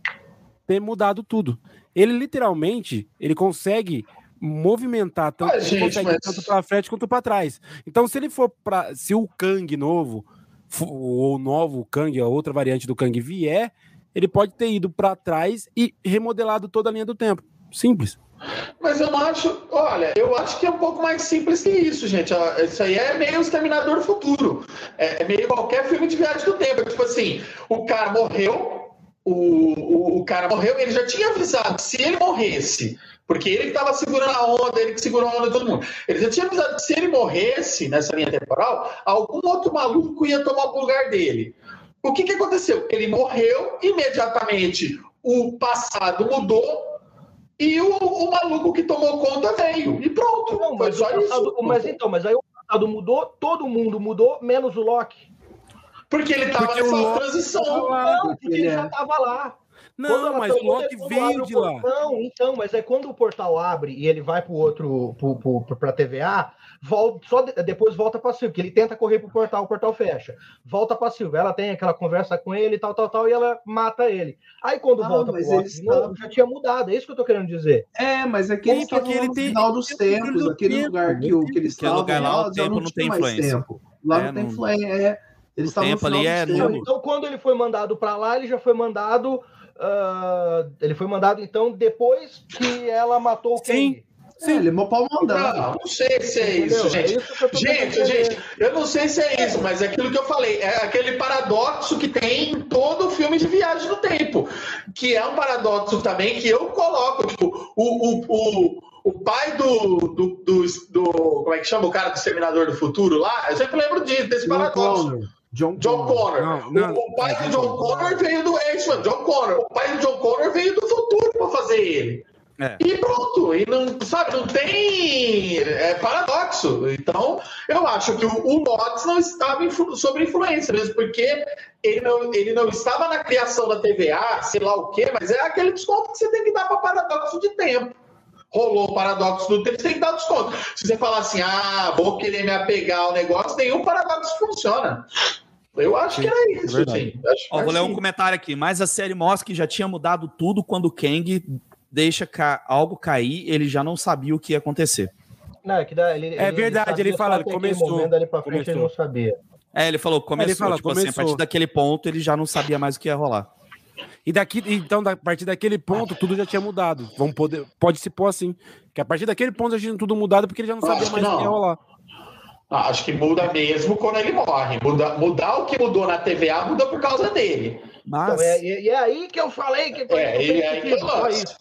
ter mudado tudo. Ele literalmente, ele consegue movimentar tanto, Ah, gente, mas- tanto para frente quanto para trás. Então, se ele for para, se o Kang novo ou o novo Kang, a outra variante do Kang vier, ele pode ter ido para trás e remodelado toda a linha do tempo. Simples. Mas eu não acho. Olha, eu acho que é um pouco mais simples que isso, gente. Ó, Isso aí é meio Exterminador do Futuro. É é meio qualquer filme de viagem do tempo. É tipo assim: o cara morreu, o, o, o cara morreu, ele já tinha avisado que se ele morresse, porque ele que estava segurando a onda, ele que segurou a onda de todo mundo. Ele já tinha avisado que se ele morresse nessa linha temporal, algum outro maluco ia tomar o lugar dele. O que, que aconteceu? Ele morreu, imediatamente o passado mudou e o, o maluco que tomou conta veio. E pronto. Não, foi mas, só o passado- isso. mas então, mas aí o passado mudou, todo mundo mudou, menos o Loki. Porque ele tava Porque o nessa transição. Não, porque ele ele já é. estava lá. Não, mas o Loki ele- abre veio o de lá. portão, então, mas é quando o portal abre e ele vai pro outro, pro, pro, pro, pra TVA, volta, só de- depois volta pra Silvia, que ele tenta correr pro portal, o portal fecha. Volta pra Silvia, ela tem aquela conversa com ele, tal, tal, tal, e ela mata ele. Aí quando Ah, volta pro mas Loki novo, estavam- já tinha mudado, é isso que eu tô querendo dizer. É, mas é que eles Porque estavam ele no tem- final dos ele tem tempos, do aquele tempo, lugar que, do o, que eles Aquele estavam lugar lá, o já tempo não tinha tem influência. tempo. Lá É, não tem não- influência. É, eles O tempo ali é. Então, quando ele foi mandado pra lá, ele já foi mandado. Ah, ele foi mandado, então, depois que ela matou o Sim. Kang. É, ele é mó pau Não, mandado. não sei se é isso, Entendeu? gente. É isso Gente, gente, eu não sei se é isso, mas é aquilo que eu falei, é aquele paradoxo que tem em todo filme de viagem no tempo, que é um paradoxo também que eu coloco, tipo, o, o, o, o pai do, do, do, do- como é que chama o cara do Exterminador do Futuro lá, eu sempre lembro disso, desse paradoxo. John, John Connor. Não, não, o, pai é do John John Connor veio do X-Men, John Connor. O pai do John Connor veio do futuro para fazer ele. É. E pronto, e não, sabe, não tem é, paradoxo. Então, eu acho que o, o Lotus não estava influ, sob influência, mesmo porque ele não, ele não estava na criação da TVA, sei lá o quê, mas é aquele desconto que você tem que dar para paradoxo de tempo. Rolou o paradoxo do tempo, você tem que dar desconto. Se você falar assim, ah, vou querer me apegar ao negócio, nenhum paradoxo funciona. Eu acho que era isso. Acho Ó, vou ler assim. um comentário aqui. Mas a série mostra que já tinha mudado tudo quando o Kang deixa ca- algo cair, ele já não sabia o que ia acontecer. Não, é que dá, ele, É verdade, ele só fala, começou, momento ali pra frente, ele começou. não sabia. É, ele falou, começou, Ele fala, tipo assim, a começou. partir daquele ponto ele já não sabia mais o que ia rolar. E daqui, então, da- a partir daquele ponto, tudo já tinha mudado. Vamos poder, pode se pôr assim. Que a partir daquele ponto já tinha tudo mudado porque ele já não sabia mais o que ia rolar. Ah, Acho que muda mesmo quando ele morre. Muda, mudar o que mudou na TVA muda por causa dele. Mas, Então, é, e é aí que eu falei que foi É, e aí que eu isso.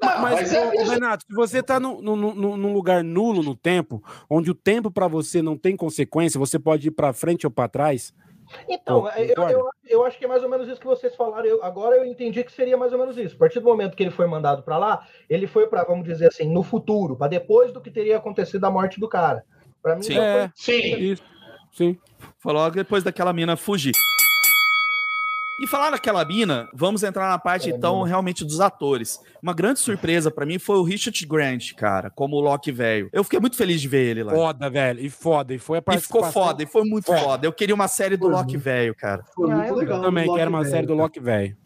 Não, mas, mas é. Renato, se você tá no, no, no- num lugar nulo no tempo, onde o tempo pra você não tem consequência, você pode ir pra frente ou pra trás. Então, Pô, eu, eu, eu acho que é mais ou menos isso que vocês falaram. Eu- agora eu entendi que seria mais ou menos isso. A partir do momento que ele foi mandado pra lá, ele foi pra, vamos dizer assim, no futuro, pra depois do que teria acontecido a morte do cara. Pra mim, Sim. É, Sim. isso. Sim. foi logo depois daquela mina fugir. E falar naquela mina, vamos entrar na parte Aquela então realmente dos atores. Uma grande surpresa pra mim foi o Richard Grant, cara, como o Loki velho. Eu fiquei muito feliz de ver ele lá. Foda, velho. E foda. E foi a E ficou foda, e foi muito Foda. foda. Eu queria uma série do Foi Loki muito. velho, cara. Foi muito eu legal. Eu também quero uma série do Loki velho.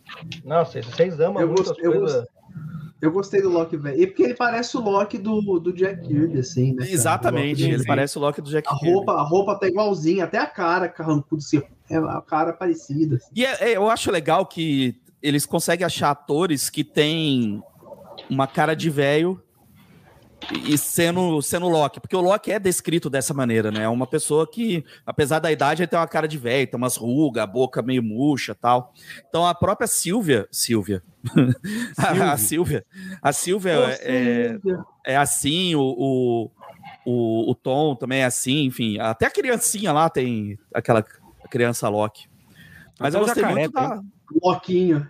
Nossa, vocês amam Eu muitas gost- eu. Eu gostei do Loki velho. E porque ele parece o Loki do, do Jack Kirby, assim, né? cara? Exatamente, ele parece o Loki do Jack A Kirby. roupa, a roupa tá igualzinha, até a cara carrancuda, assim. É a cara parecida. assim. E é- é, eu acho legal que eles conseguem achar atores que têm uma cara de velho e sendo, sendo Loki, porque o Loki é descrito dessa maneira, né? É uma pessoa que, apesar da idade, ele tem uma cara de velho, tem umas rugas, a boca meio murcha tal. Então a própria Silvia, Silvia, a, a Silvia, a Silvia é, é assim, o, o, o, o Tom também é assim, enfim, até a criancinha lá tem aquela criança Loki. Mas eu gostei muito da, tem. Loquinho.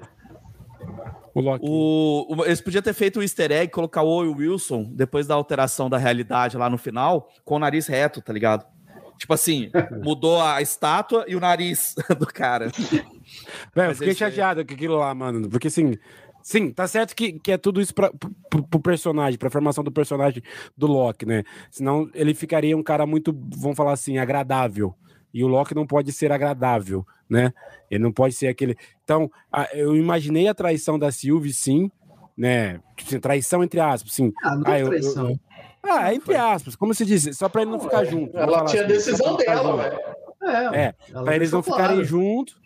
O Loki. o, o- eles podiam ter feito o easter egg, colocar o Owen Wilson, depois da alteração da realidade lá no final, com o nariz reto, tá ligado? Tipo assim, mudou a estátua e o nariz do cara. Velho, eu fiquei é- chateado com aquilo lá, mano. Porque assim. Sim, tá certo que, que é tudo isso pra, pro, pro personagem, pra formação do personagem do Loki, né? Senão ele ficaria um cara muito, vamos falar assim, agradável. E o Loki não pode ser agradável, né? Ele não pode ser aquele. Então, a- eu imaginei a traição da Sylvie, sim, né? Assim, Traição entre aspas, sim. Ah, não Ah, é eu- traição. eu- Ah, entre aspas, como se diz, só pra ele não ficar junto. vamos Ela tinha assim, decisão dela, junto. velho. É, É, para eles não deixou ficarem claro. juntos,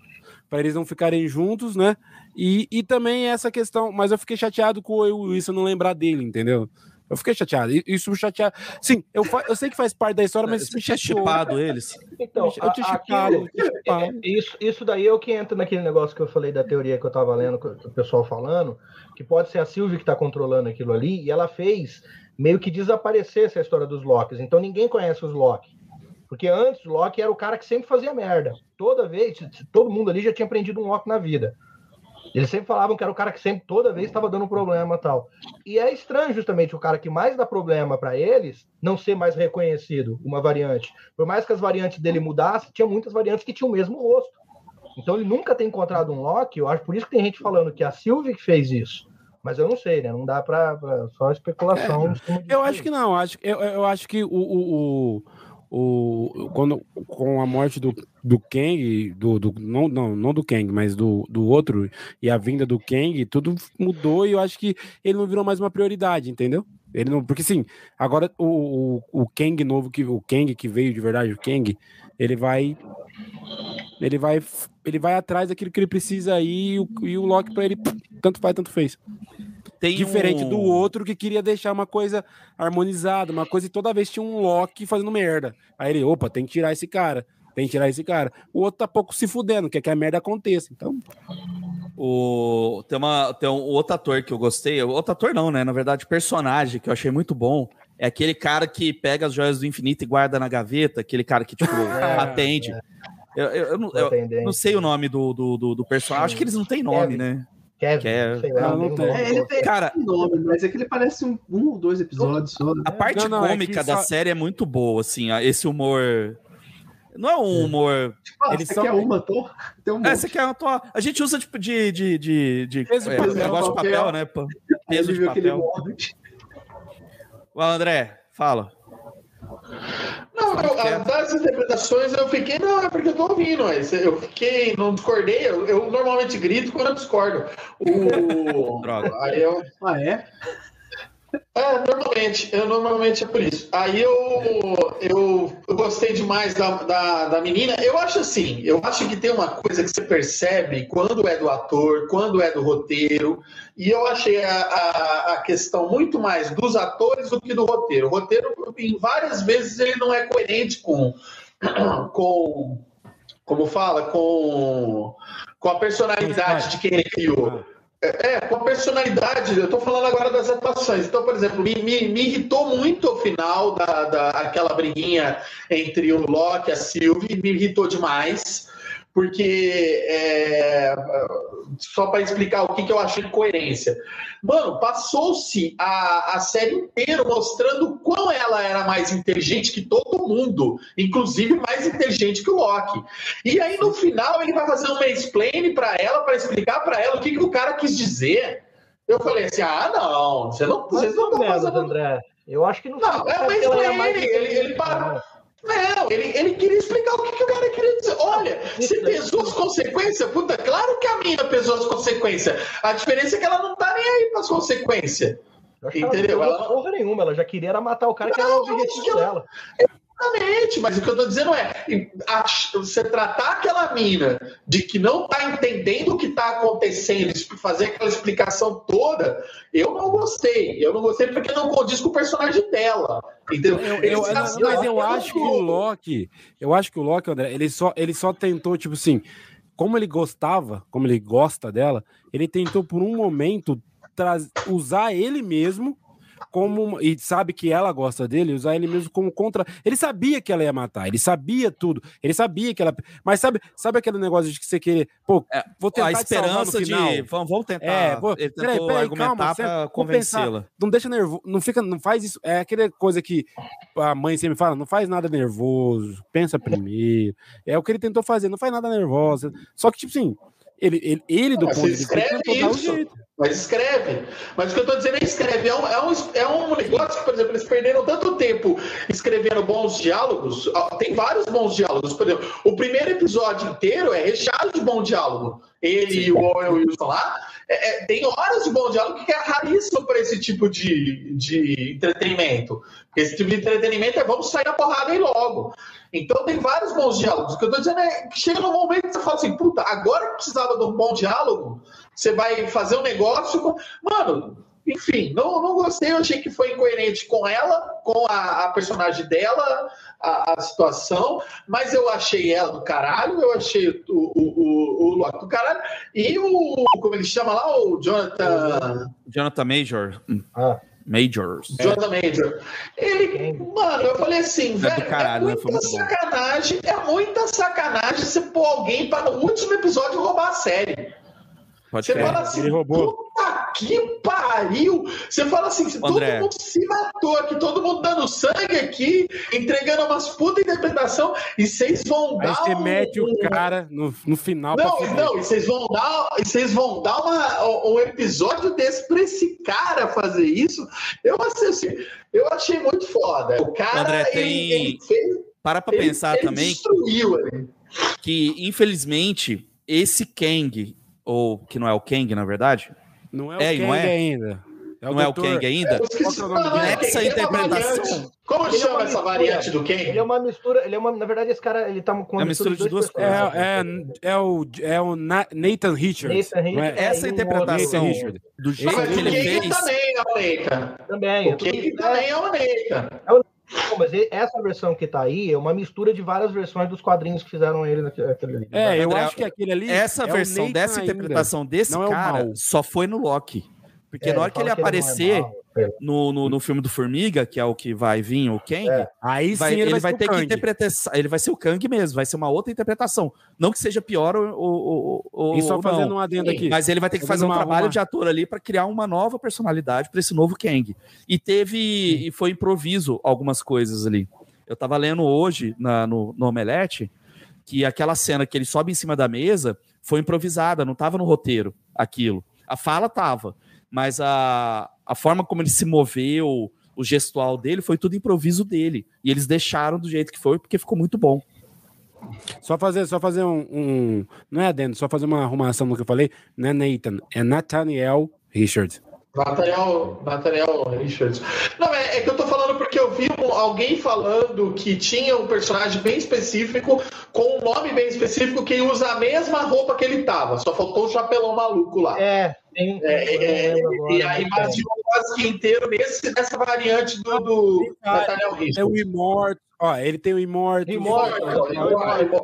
para eles não ficarem juntos, né? E, e também essa questão, mas eu fiquei chateado com o Wilson não lembrar dele, entendeu? Eu fiquei chateado. Isso me chateado. Sim, eu, fa- eu sei que faz parte da história, mas isso me tinha chateou. chipado eles. Então, Eu tinha chipado, chipado. É, Isso, isso daí é o que entra naquele negócio que eu falei da teoria que eu tava lendo, que o pessoal falando, que pode ser a Sylvie que tá controlando aquilo ali, e ela fez meio que desaparecer essa história dos Locks. Então ninguém conhece os Loki. Porque antes o Loki era o cara que sempre fazia merda. Toda vez, todo mundo ali já tinha aprendido um Loki na vida. Eles sempre falavam que era o cara que sempre, toda vez, estava dando problema e tal. E é estranho, justamente, o cara que mais dá problema para eles não ser mais reconhecido, uma variante. Por mais que as variantes dele mudassem, tinha muitas variantes que tinham o mesmo rosto. Então ele nunca tem encontrado um Loki, eu acho por isso que tem gente falando que a Sylvie que fez isso. Mas eu não sei, né? Não dá pra. pra- só especulação. disso Eu acho que não, acho, eu, eu acho que o, o, o, o- quando, com a morte do, do Kang, do, do, não, não, não do Kang, mas do, do outro, e a vinda do Kang, tudo mudou e eu acho que ele não virou mais uma prioridade, entendeu? Ele não, porque sim, agora o, o, o Kang novo, que, o Kang que veio de verdade, o Kang, ele vai. Ele vai, ele vai atrás daquilo que ele precisa aí e o, e o Loki pra ele, tanto faz, tanto fez. Tem Diferente um- do outro que queria deixar uma coisa harmonizada, uma coisa e toda vez tinha um Loki fazendo merda. Aí ele, opa, tem que tirar esse cara, tem que tirar esse cara. O outro tá pouco se fudendo, quer que a merda aconteça. Então, O, tem, uma, tem um outro ator que eu gostei. Outro ator não, né? Na verdade, personagem que eu achei muito bom. É aquele cara que pega as joias do infinito e guarda na gaveta. Aquele cara que, tipo, atende. Eu, eu- eu não, eu não sei o nome do, do, do, do personagem. Acho que eles não têm nome, Kevin. né? Kevin, Kevin. sei lá, Não, não o É, ele tem Cara, um nome, mas é que ele parece um, um ou dois episódios só. né? a parte Não, não, é cômica que da só- série é muito boa, assim. Esse humor. Não é um humor. Tipo, ah, ele você só- quer uma, tô? Tem um É, você quer uma toa- A gente usa tipo de. de, de, de Peso de é, papel, negócio de papel. papel, né? Peso de viu aquele papel. Vai, André, fala. Não, Quer? as das interpretações eu fiquei, não, é porque eu tô ouvindo, mas eu fiquei, não discordei, eu, eu normalmente grito quando eu discordo. O... Droga. Aí eu. Ah, é? É, normalmente, eu normalmente é por isso. Aí eu, eu, eu gostei demais da, da, da menina. Eu acho assim, eu acho que tem uma coisa que você percebe quando é do ator, quando é do roteiro, e eu achei a, a, a questão muito mais dos atores do que do roteiro. O roteiro, em várias vezes, ele não é coerente com. com como fala? Com, com a personalidade de quem ele criou. É, com a personalidade, eu tô falando agora das atuações. Então, por exemplo, me, me, me irritou muito o final da, da aquela briguinha entre o Loki e a Sylvie, me irritou demais, porque é, só para explicar o que, que eu achei de coerência. Mano, passou-se a, a série inteira mostrando o quão ela era mais inteligente que todo mundo, inclusive mais inteligente que o Loki. E aí no final ele vai fazer uma explain para ela, para explicar para ela o que, que o cara quis dizer. Eu falei assim: ah, não, você não, vocês não estão fazendo. André. Eu acho que não Não, é, ela foi ele, ele- ele parou. Não, ele, ele queria explicar o que, que o cara queria dizer. Olha, você pesou as consequências? Puta, claro que a mina pesou as consequências. A diferença é que ela não tá nem aí para as consequências. Entendeu? Ela não porra nenhuma, ela já queria era matar o cara que era Não, o objetivo dela. Exatamente, mas o que eu tô dizendo é, você tratar aquela mina de que não tá entendendo o que tá acontecendo, fazer aquela explicação toda, eu não gostei. Eu não gostei porque não condiz com o personagem dela. Entendeu? Eu- eu- assim, mas eu acho que o Loki, eu acho que o Loki, André, ele só, ele só tentou, tipo assim, como ele gostava, como ele gosta dela, ele tentou por um momento usar ele mesmo como e sabe que ela gosta dele, usar ele mesmo como contra. Ele sabia que ela ia matar, ele sabia tudo, ele sabia que ela. Mas sabe, sabe aquele negócio de que você querer, pô, É, vou tentar a te esperança de. final. Vamos, tentar. É, vou- Ele peraí, tentou peraí, argumentar calma, para convencê-la. não deixa nervoso, não fica, não faz isso. É aquela coisa que a mãe sempre fala, não faz nada nervoso, pensa primeiro. É o que ele tentou fazer, não faz nada nervoso. Só que, tipo assim, Ele, ele, ele do Mas ponto de vista escreve isso. Mas escreve. Mas o que eu tô dizendo é escreve. É um, é um, é um negócio que, por exemplo, eles perderam tanto tempo escrevendo bons diálogos. Tem vários bons diálogos. Por exemplo, o primeiro episódio inteiro é recheado de bom diálogo. Ele e o Owen Wilson lá. É- é- tem horas de bom diálogo que é raríssimo para esse tipo de, de entretenimento. Esse tipo de entretenimento é vamos sair na porrada aí logo. Então tem vários bons diálogos. O que eu tô dizendo é que chega num momento que você fala assim, puta, agora que precisava de um bom diálogo, você vai fazer um negócio. Com... Mano, enfim, não, não gostei, eu achei que foi incoerente com ela, com a, a personagem dela, a, a situação, mas eu achei ela do caralho, eu achei o, o, o, o Loki do caralho, e o, como ele chama lá, o Jonathan, Jonathan Major. Ah, Majors. Jonathan Major, ele, mano, eu falei assim, É do velho, caralho, né? é Foi muita muito bom. sacanagem, é muita sacanagem você pôr alguém para no último episódio roubar a série. Pode Você crer. fala assim, ele roubou. puta que pariu! Você fala assim, se todo André. mundo se matou aqui, todo mundo dando sangue aqui, entregando umas puta interpretação, e vocês vão Aí dar você um- mete o cara no, no final pra Não, não, e vocês vão dar, e vocês vão dar uma- um episódio desse pra esse cara fazer isso. Eu achei, assim, eu achei muito foda. O cara André, ele- tem- ele, fez, Para pra ele- pensar ele também destruiu ali. que, infelizmente, esse Kang, ou que não é o Kang, na verdade, Não é o É, Kang não é? ainda. É não é o doutor- Kang ainda, é o é Essa é a interpretação-? Como Ele é chama uma essa mistura. variante do Kang? ele é uma mistura, ele é uma, na verdade, esse cara, ele tá com É uma mistura de duas personagens. É, é, é o, é o Na- Nathan Richards. Nathan é? Richards. essa É, interpretação do jeito que o ele Kang fez, também é o Neika. Também. é O Kang é, também é o Neika. Não, mas essa versão que tá aí é uma mistura de várias versões dos quadrinhos que fizeram ele naquele ali. É, eu acho que aquele ali. essa é versão dessa ainda. interpretação desse não é cara mal. só foi no Loki. Porque É, na hora que ele fala não é aparecer é. No, no, no filme do Formiga, que é o que vai vir, o Kang, É. Aí sim vai- ele, ele, vai, ser o ter que Kang. interpretar. Ele vai ser o Kang mesmo, vai ser uma outra interpretação. Não que seja pior ou, ou, ou, E só ou fazendo não. um adendo aqui. Mas ele vai ter que fazer um trabalho uma- de ator ali para criar uma nova personalidade para esse novo Kang. E teve. E foi improviso algumas coisas ali. Eu tava lendo hoje na- no, no Omelete que aquela cena que ele sobe em cima da mesa foi improvisada, não tava no roteiro aquilo. A fala tava, mas a, a forma como ele se moveu, o gestual dele, foi tudo improviso dele. E eles deixaram do jeito que foi, porque ficou muito bom. Só fazer, só fazer um, um- Não é adendo, só fazer uma arrumação no que eu falei. Não é Nathan, é Nathaniel Richards. Nathaniel, Nathaniel Richards. Não, é, é que eu tô falando porque eu vi alguém falando que tinha um personagem bem específico, com um nome bem específico, que usa a mesma roupa que ele tava. Só faltou o chapelão maluco lá. É, tem. É, é, e aí baseou quase que inteiro nesse, nessa variante do, do Nathaniel É o Richards. Immortal. Ó, ele tem o Immortal. Immortal.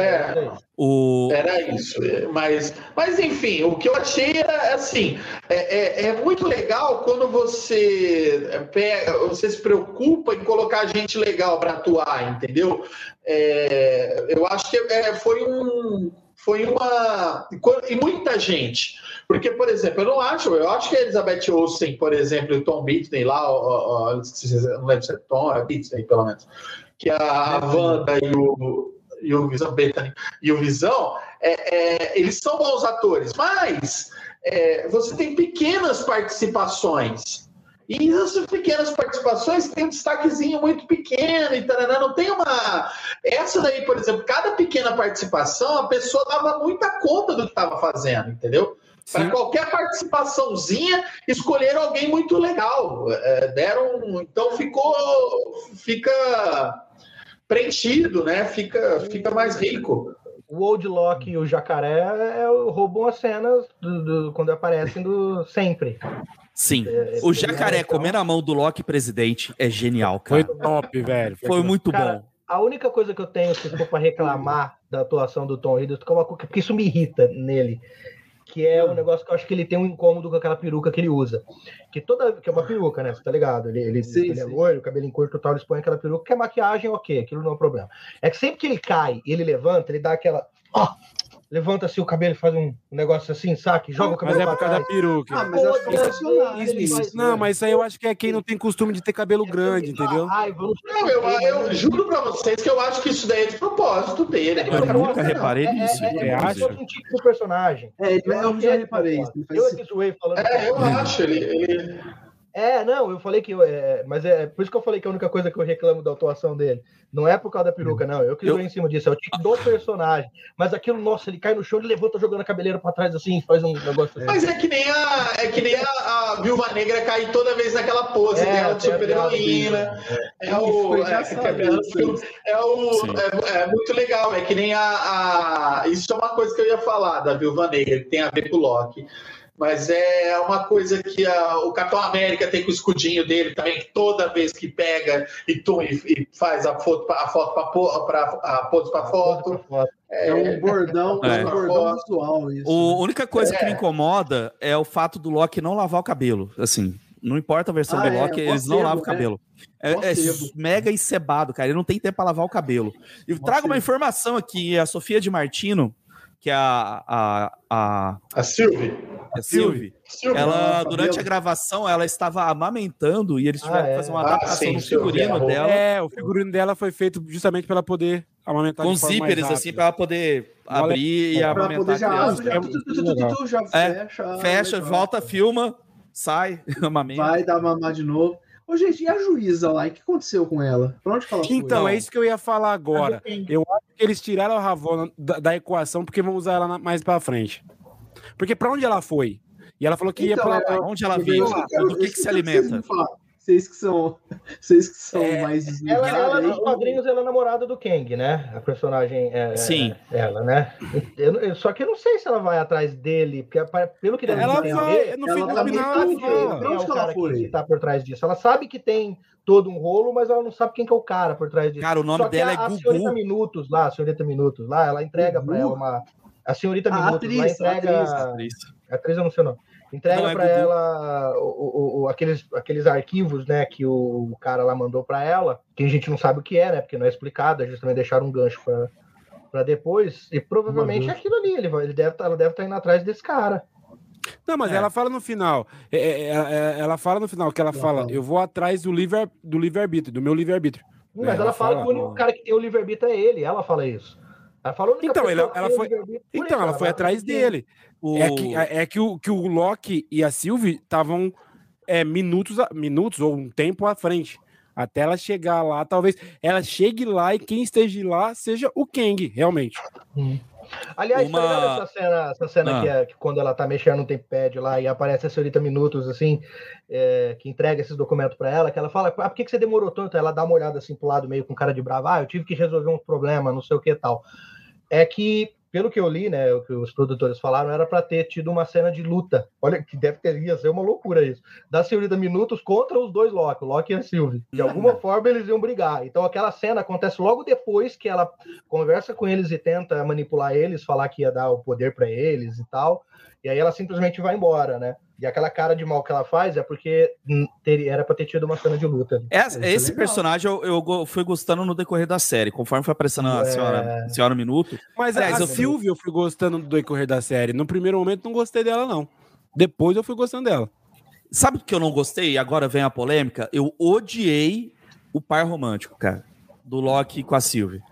É. O, Era isso, é, mas, mas enfim, o que eu achei era assim: é, é, é muito legal quando você pega, você se preocupa em colocar gente legal para atuar, entendeu? É, eu acho que é, foi um. Foi uma. E muita gente. Porque, por exemplo, eu não acho, eu acho que a Elizabeth Olsen, por exemplo, e o Tom Beatney lá, não lembro se é Tom, é Beatney, pelo menos, que a Wanda e o, e o Visão Bethany e o Visão, é, é, eles são bons atores, mas é, você tem pequenas participações. E essas pequenas participações têm um destaquezinho muito pequeno e taraná, não tem uma. Essa daí, por exemplo, cada pequena participação, a pessoa dava muita conta do que estava fazendo, entendeu? Para qualquer participaçãozinha, escolheram alguém muito legal. É, deram. Então ficou. Fica preenchido, né? Fica, fica mais rico. O Old Lock e o Jacaré é, roubam as cenas do, do- quando aparecem do sempre. sim. É, O esse- jacaré comendo a mão do Loki presidente é genial, Foi cara. top, velho. Foi muito Cara, bom. A única coisa que eu tenho, se for para reclamar da atuação do Tom Hiddleston, que é uma coisa- porque isso me irrita nele, que é um negócio que eu acho que ele tem um incômodo com aquela peruca que ele usa. Que toda. Que é uma peruca, né? Você tá ligado? Ele, ele, Sim, ele é loiro, cabelinho curto e tal, ele expõe aquela peruca, que é maquiagem, ok, aquilo não é um problema. É que sempre que ele cai e ele levanta, ele dá aquela. ó, levanta-se o cabelo e faz um negócio assim, saque, joga o Mas cabelo é pra por causa da peruca. Ah, mas acho que é personagem. Isso, isso, não, né? mas isso aí eu acho que é quem não tem costume de ter cabelo grande, entendeu? Ai, vamos... Não, eu, eu juro pra vocês que eu acho que isso daí é de propósito dele. Eu Não, nunca não. reparei É, nisso. é, é, é acha? um tipo de personagem. É, ele- eu acho já é reparei isso. Eu aqui zoei falando. É, eu acho. Ele, ele... É, não, eu falei que. eu- É, mas é por isso que eu falei que a única coisa que eu reclamo da atuação dele não é por causa da peruca, não. Eu que Eu- em cima disso, é o tipo do personagem. Mas aquilo, nossa, ele cai no chão, ele levanta jogando a cabeleira pra trás assim, faz um negócio assim. Mas é que nem a, é que nem a, a Viúva Negra cair toda vez naquela pose dela de tem a piada super-heroína. É É, é, é, é o Sim. é, é muito legal. É que nem a, a- Isso é uma coisa que eu ia falar da Viúva Negra, que tem a ver com o Loki. Mas é uma coisa que a- o Capitão América tem com o escudinho dele também, que toda vez que pega e, tu, e, e faz a foto, pra- a foto para a para foto. É um bordão, é É. um bordão visual isso. A única coisa que me incomoda é o fato do Loki não lavar o cabelo. Assim, não importa a versão Ah, do é, Loki, o eles não lavam o né? cabelo. É, é mega encebado, cara. Ele não tem tempo pra lavar o cabelo. E eu trago uma informação aqui: a Sofia de Martino, que é a, a, a, A Sylvie. A Sylvie, Sylvie. ela, Ah, durante a gravação, ela estava amamentando e eles tiveram Ah, que é. fazer uma Ah, adaptação sim, no Sylvie, figurino é. dela. É, o figurino dela foi feito justamente para ela poder amamentar Com zíperes, assim, pra ela poder Olha, abrir e Pra amamentar já, criança. já, É tu, tu, tu, muito tu, tu, já É, fecha. ah, Fecha, legal. volta, filma, sai, amamenta. Vai dar mamar de novo. Ô, gente, e a juíza lá? O que aconteceu com ela? Pra onde que ela foi? Então, é isso que eu ia falar agora. Eu acho que eles tiraram a Ravonna da, da equação porque vão usar ela na- mais pra frente. Porque pra onde ela foi? E ela falou que ia Então, pra é- lá. Onde ela quero- Do que, eu que se alimenta? Vocês, que são, vocês que são É, mais Ela, ela, nos quadrinhos, ela é namorada do Kang, né? A personagem é, Sim. é ela, né? Eu- eu- só que eu não sei se ela vai atrás dele, porque pelo que deve Ela entender, vai, no ela final, não sabe quem, é o que ela cara que, foi? que tá por trás disso. Ela sabe que tem todo um rolo, mas ela não sabe quem que é o cara por trás disso. Cara, o nome Só que dela a, é a senhorita Gugu. Minutos lá, a senhorita Minutos lá, ela entrega pra Gugu? ela uma. A senhorita A atriz, lá entrega. atriz, Atriz. A atriz eu não sei o nome. Entrega Não, é pra Gugu. ela o, o- o- aqueles, aqueles arquivos, né, que o cara lá mandou pra ela, que a gente não sabe o que é, né, porque não é explicado, eles também deixaram um gancho pra, pra depois, e provavelmente é gancho. aquilo ali, ele vai, ele deve, tá- ela deve estar indo atrás desse cara. Não, mas É. ela fala no final. é, é, é, é, ela fala no final que ela Ela fala: fala. eu vou atrás do livre do livre-arbítrio, do meu livre-arbítrio. Mas É, ela, ela fala, fala, que o único não. cara que tem o livre-arbítrio é ele, ela fala isso. Ela falou Então, pessoa ela- que ela foi- Então, ela foi atrás dele. dele. O... É que, é que, o, que o Loki e a Sylvie estavam é, minutos, a- minutos ou um tempo à frente. Até ela chegar lá, talvez ela chegue lá e quem esteja lá seja o Kang, realmente. Aliás, Uma- tá essa cena, essa cena Ah. que, é, que quando ela tá mexendo no tempad lá e aparece a senhorita Minutos, assim, é, que entrega esses documentos pra ela, que ela fala, ah, por que, que você demorou tanto? Ela dá uma olhada assim pro lado, meio com cara de brava, ah, eu tive que resolver um problema, não sei o que e tal. É que, pelo que eu li, né, o que os produtores falaram, era pra ter tido uma cena de luta. Olha, que deve ter, ia ser uma loucura isso. Da senhorita Minutos contra os dois Loki, o Loki e a Sylvie. De alguma forma eles iam brigar. Então aquela cena acontece logo depois que ela conversa com eles e tenta manipular eles, falar que ia dar o poder pra eles e tal. E aí ela simplesmente vai embora, né? E aquela cara de mal que ela faz é porque teria- era pra ter tido uma cena de luta. Essa- Isso é esse legal. personagem eu, eu fui gostando no decorrer da série, conforme foi aparecendo a É. senhora, a senhora Minuto. Mas Aliás, a eu- Sylvie eu fui gostando do decorrer da série. No primeiro momento não gostei dela, não. Depois eu fui gostando dela. Sabe o que eu não gostei? E agora vem a polêmica. Eu odiei o par romântico, cara, do Loki com a Sylvie.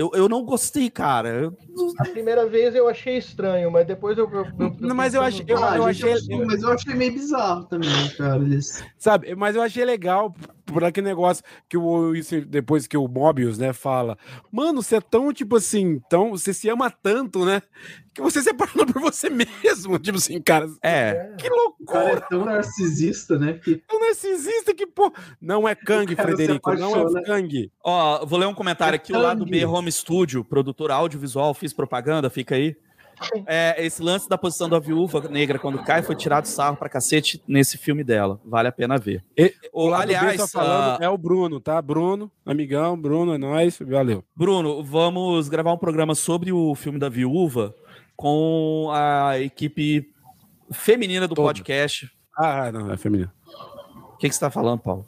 Eu, eu não gostei, cara. Eu- A primeira vez eu achei estranho, mas depois eu. eu- eu- Não, mas eu achei- eu- Ah, eu achei- eu- mas eu achei meio bizarro também, cara. Eles... Sabe? Mas eu achei legal por aquele negócio que o isso, depois que o Mobius, né, fala: "Mano, você é tão tipo assim, tão, você se ama tanto, né, que você se apaixona por você mesmo". Tipo assim, cara, É, que O cara loucura. é tão narcisista, né? Que Tão narcisista que, pô, não é Kang, O Frederico, não é. Kang. ó, vou ler um comentário aqui. O lado B Kang. Home Studio, produtor audiovisual, fiz propaganda, fica aí. É, esse lance da posição da viúva negra quando cai foi tirado sarro pra cacete nesse filme dela. Vale a pena ver. E- O, aliás, falando ah, é o Bruno, tá? Bruno, amigão, Bruno, é nóis, valeu. Bruno, vamos gravar um programa sobre o filme da viúva com a equipe feminina do Toda. podcast. Ah, não, é feminino. O que, que você tá falando, Paulo?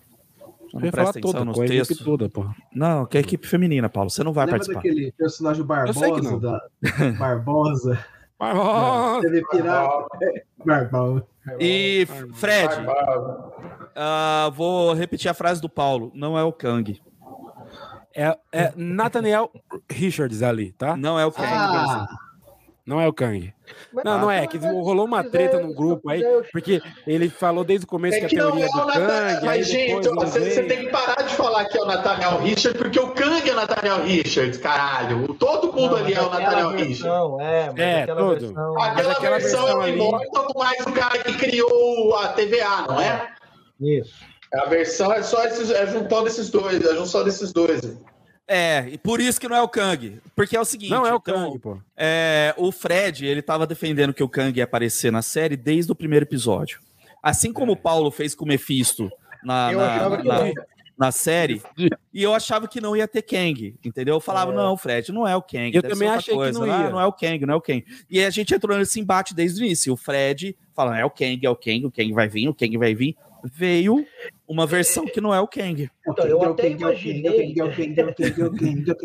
Não Eu ia presta falar atenção toda, nos com a equipe toda, pô. Não, que é a equipe feminina, Paulo. Você não vai Lembra participar. daquele personagem Eu sei que Barbosa não. da Barbosa? Ó, TV Pirata. Barbosa. E Fred, ah, vou repetir a frase do Paulo. Não é o Kang. É, é Nathaniel Richards ali, tá? Não é o Kang. Ah, Não é o Kang. Mas- Não, não é, que rolou uma treta quiser- num grupo aí, eu- porque ele falou desde o começo que É a que não teoria é do o Nathaniel. Kang, Mas, gente, você, veio- tem que parar de falar que é o Nathaniel Richard, porque o Kang é o Nathaniel Richards, caralho. Todo mundo Não, ali é o Nathaniel Richard. versão, É, mas É, aquela tudo. versão. Aquela, aquela versão, versão é o ali- Immortal, mais o cara que criou a TVA, não é? Isso. A versão é só esses, é a junção desses dois, é a junção desses dois. É, e por isso que não é o Kang. Porque é o seguinte. Não é o então, Kang, pô. é, o Fred, ele tava defendendo que o Kang ia aparecer na série desde o primeiro episódio. Assim como o Paulo fez com o Mephisto na, Eu na, que na- na série, e eu achava que não ia ter Kang, entendeu? Eu falava, É. não, Fred, não é o Kang. Eu também achei que coisa. não Ah, ia. não é o Kang, não é o Kang. E a gente entrou nesse embate desde o início. O Fred falando, é o Kang, é o Kang, o Kang vai vir, o Kang vai vir. Veio uma versão que não é o Kang. Então, eu até imaginei.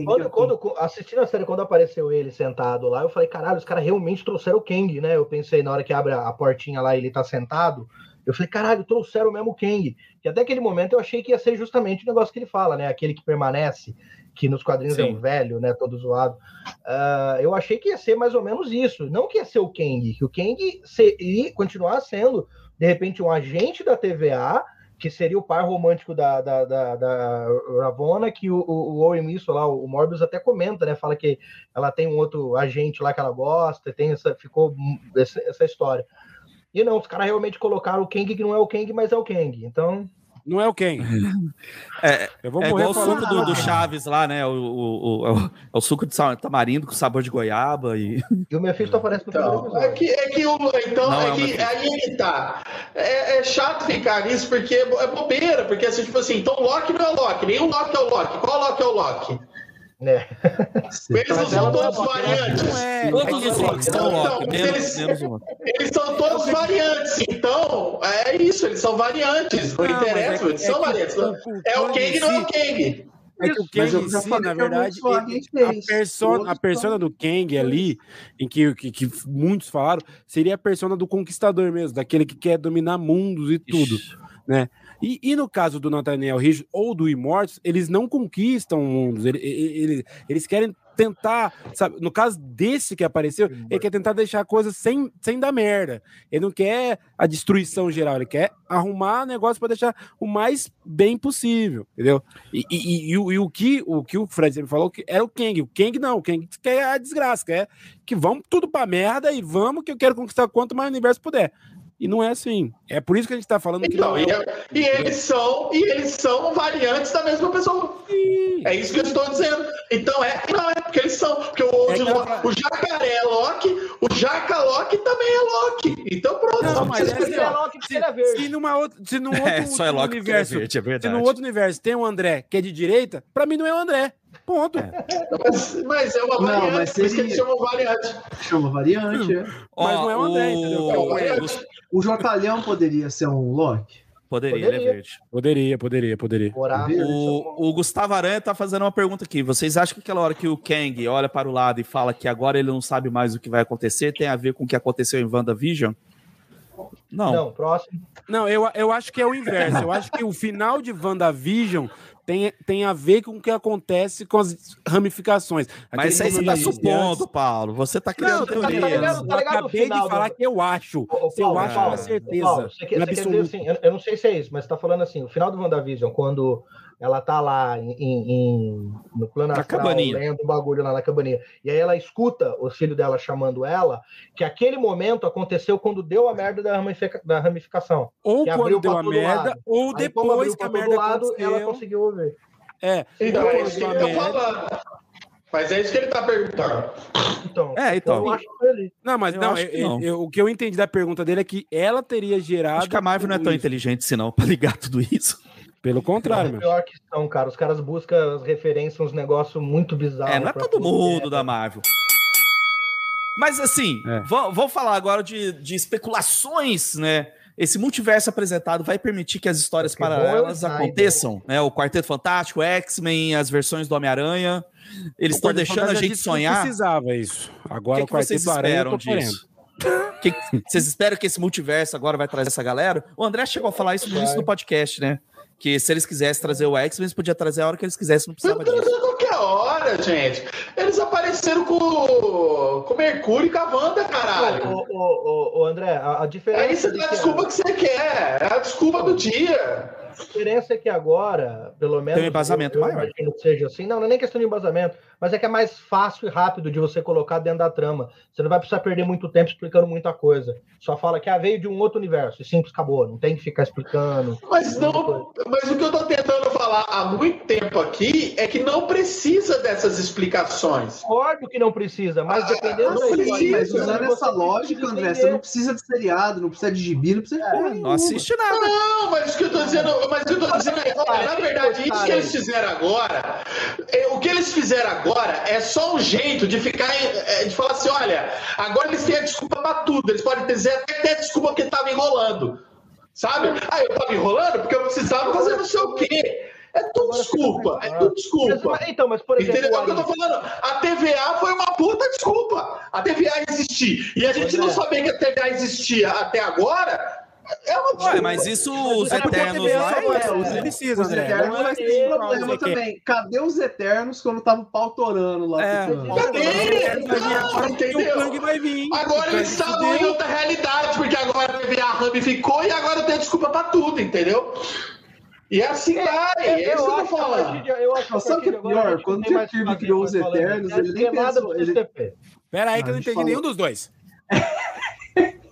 Quando, quando assistindo a série, quando apareceu ele sentado lá, eu falei, caralho, os caras realmente trouxeram o Kang, né? Eu pensei na hora que abre a portinha lá e ele tá sentado. Eu falei, caralho, trouxeram mesmo o Kang. Que até aquele momento eu achei que ia ser justamente o negócio que ele fala, né? Aquele que permanece, que nos quadrinhos é Sim. um velho, né? Todo zoado. Ah, eu achei que ia ser mais ou menos isso. Não que ia ser o Kang, que o Kang seria, continuar sendo, de repente, um agente da TVA, que seria o par romântico da, da, da, da Ravonna, que o, o, o Owen Wilson lá, o Morbius até comenta, né? Fala que ela tem um outro agente lá que ela gosta, tem essa, ficou essa, essa história. E não, os caras realmente colocaram o Kang, que não é o Kang, mas é o Kang. Então, Não é o Kang. É, Eu vou é igual o suco do, do Chaves lá, né? O, o, o- é o- é o suco de tamarindo com sabor de goiaba e. e o Mephisto aparece no Então, é que, é que o, então, Não, é é que aí é que tá. É, é chato ficar nisso porque é é bobeira, porque assim, tipo assim, então o Loki não é o Loki, nenhum Loki é o Loki. Qual Loki é o Loki? Né? É todos né? variantes. É. Todos é os Locks são então, eles- são todos variantes, então é isso, eles são variantes, não, Não, mas interessa, é- eles é são que variantes. É o Kang não é o Kang. É que o Mas Kang eu em já si, falei na é verdade, ele- a, persona, a persona do Kang ali, em que, que, que muitos falaram, seria a persona do conquistador mesmo, daquele que quer dominar mundos e tudo. Ixi. E, e no caso do Nathaniel Ridge ou do Immortus, eles não conquistam mundos, ele- ele- ele- eles querem tentar, sabe, no caso desse que apareceu, ele quer tentar deixar a coisa sem, sem dar merda. Ele não quer a destruição geral, ele quer arrumar negócio para deixar o mais bem possível, entendeu? E, e- e- e o- e o, que, o que o Fred sempre falou que era o Kang. O Kang não, o Kang quer a desgraça, quer que vamos tudo pra merda e vamos que eu quero conquistar quanto mais universo puder. E não é assim. É por isso que a gente tá falando que Então, não é e, é- e eles são, e eles são variantes da mesma pessoa. É isso que eu estou dizendo. Então é, não é porque eles são, porque o, É o jacaré é Loki, o jaca Loki também é Loki. Então pronto. Não, mas é Ele é Loki é verde. Se numa outra, se num outro É, só é Loki é universo, verde, é se no outro universo tem um André que é de direita, pra mim não é o André. Ponto. mas, mas é uma Não, variante, mas por isso que seria- eles chamam variante. Chama variante. é. Mas não é o André, entendeu? É o o... variante. O Jotalhão poderia ser um Loki? Poderia, ele é Poderia. verde. Poderia, poderia, poderia. O, o Gustavo Aranha tá fazendo uma pergunta aqui. Vocês acham que aquela hora que o Kang olha para o lado e fala que agora ele não sabe mais o que vai acontecer tem a ver com o que aconteceu em WandaVision? Não. Não, próximo. Não, eu, eu acho que é o inverso. Eu acho que o final de WandaVision tem, tem a ver com o que acontece com as ramificações. Mas isso aí você tá eu disse supondo, antes. Paulo. Você tá criando Não, tá teoria. ligado? Eu Tá ligado o acabei final de falar que eu acho. Ô, Se eu Paulo, acho, Paulo, uma certeza. Paulo, você quer, você quer dizer assim, eu, eu não sei se é isso, mas você tá falando assim, o final do WandaVision, quando ela tá lá em, em- no plano Na astral, cabaninha. lendo o bagulho lá na cabaninha, e aí ela escuta o filho dela chamando ela, que aquele momento aconteceu quando deu a merda da, ramifica- da ramificação. Ou que quando abriu deu a merda, lado. ou Aí, depois que a merda lado, ela aconteceu. conseguiu ouvir. É, Então é isso que ele tá falando. Mas é isso que ele tá perguntando. Então, É, então. eu acho que. Não, mas Eu não, acho que eu- não. eu- o que eu entendi da pergunta dele é que ela teria gerado. Acho que a Marvel não é tão isso. inteligente assim, não, pra ligar tudo isso. Pelo contrário, meu. Pior que são, cara. Os caras buscam as referências, uns negócios muito bizarros. É, não é todo que mundo é. da Marvel. Mas assim, É. va- vamos falar agora de, de especulações, né? esse multiverso apresentado vai permitir que as histórias Que paralelas é Snyder. aconteçam, né? O Quarteto Fantástico, X-Men, as versões do Homem-Aranha. Eles estão deixando a gente que sonhar. precisava isso. O Agora que, o que vocês Quarteto Aranha eu esperam querendo. disso? Que- vocês esperam que esse multiverso agora vai trazer essa galera? O André chegou a falar isso no início do podcast, né? Que se eles quisessem trazer o X-Men, eles podiam trazer a hora que eles quisessem, não precisava Pode disso. trazer a qualquer hora, gente. Eles apareceram com, com o Mercúrio e com a Wanda, caralho. Ô, ô, ô, ô, André, a, a diferença. Você de dá a desculpa que você quer. É a desculpa do dia. A diferença é que agora, pelo menos. Tem um embasamento eu, eu maior. que seja assim. Não, não é nem questão de embasamento, mas é que é mais fácil e rápido de você colocar dentro da trama. Você não vai precisar perder muito tempo explicando muita coisa. Só fala que ah, veio de um outro universo. E simples, acabou. Não tem que ficar explicando. Mas não, mas o que eu tô tentando falar há muito tempo aqui é que não precisa dessas explicações. Concordo que não precisa, mas Ah, dependendo não da precisa, história, mas você usando essa lógica, André, você não precisa de seriado, não precisa de gibi, não precisa de porra Não nenhuma. assiste nada. Não, mas o que eu tô dizendo, mas que eu tô dizendo é, olha, na verdade, isso que eles fizeram agora, é, o que eles fizeram agora é só um jeito de ficar, é, de falar assim, olha, agora eles têm a desculpa pra tudo, eles podem dizer até que tem a desculpa porque tava enrolando, sabe? Ah, eu tava enrolando porque eu precisava fazer não sei o quê. É tudo Agora desculpa, é tudo desculpa. mas- então, mas por exemplo. Entendeu o que eu tô falando? A TVA foi uma puta desculpa. A TVA existir. E a gente não sabia que a TVA existia até agora. É uma. Ué, mas isso os o Eternos lá. É, Não é. Os André. Eternos Não é vai ter esse não, problema não também. Cadê os Eternos quando tava pautorando lá? É. ficando? Cadê? Vai vir agora porque o Entendeu? Kang vai vir. Agora eles estavam em outra realidade, porque agora a TVA ramificou e agora tem desculpa pra tudo, entendeu? E assim vai, é isso que eu tô acho de- eu acho Não, sabe o que é pior? não Quando o que criou os Eternos, não ele nem pensou, ele-. Pera aí que eu não entendi nenhum dos dois.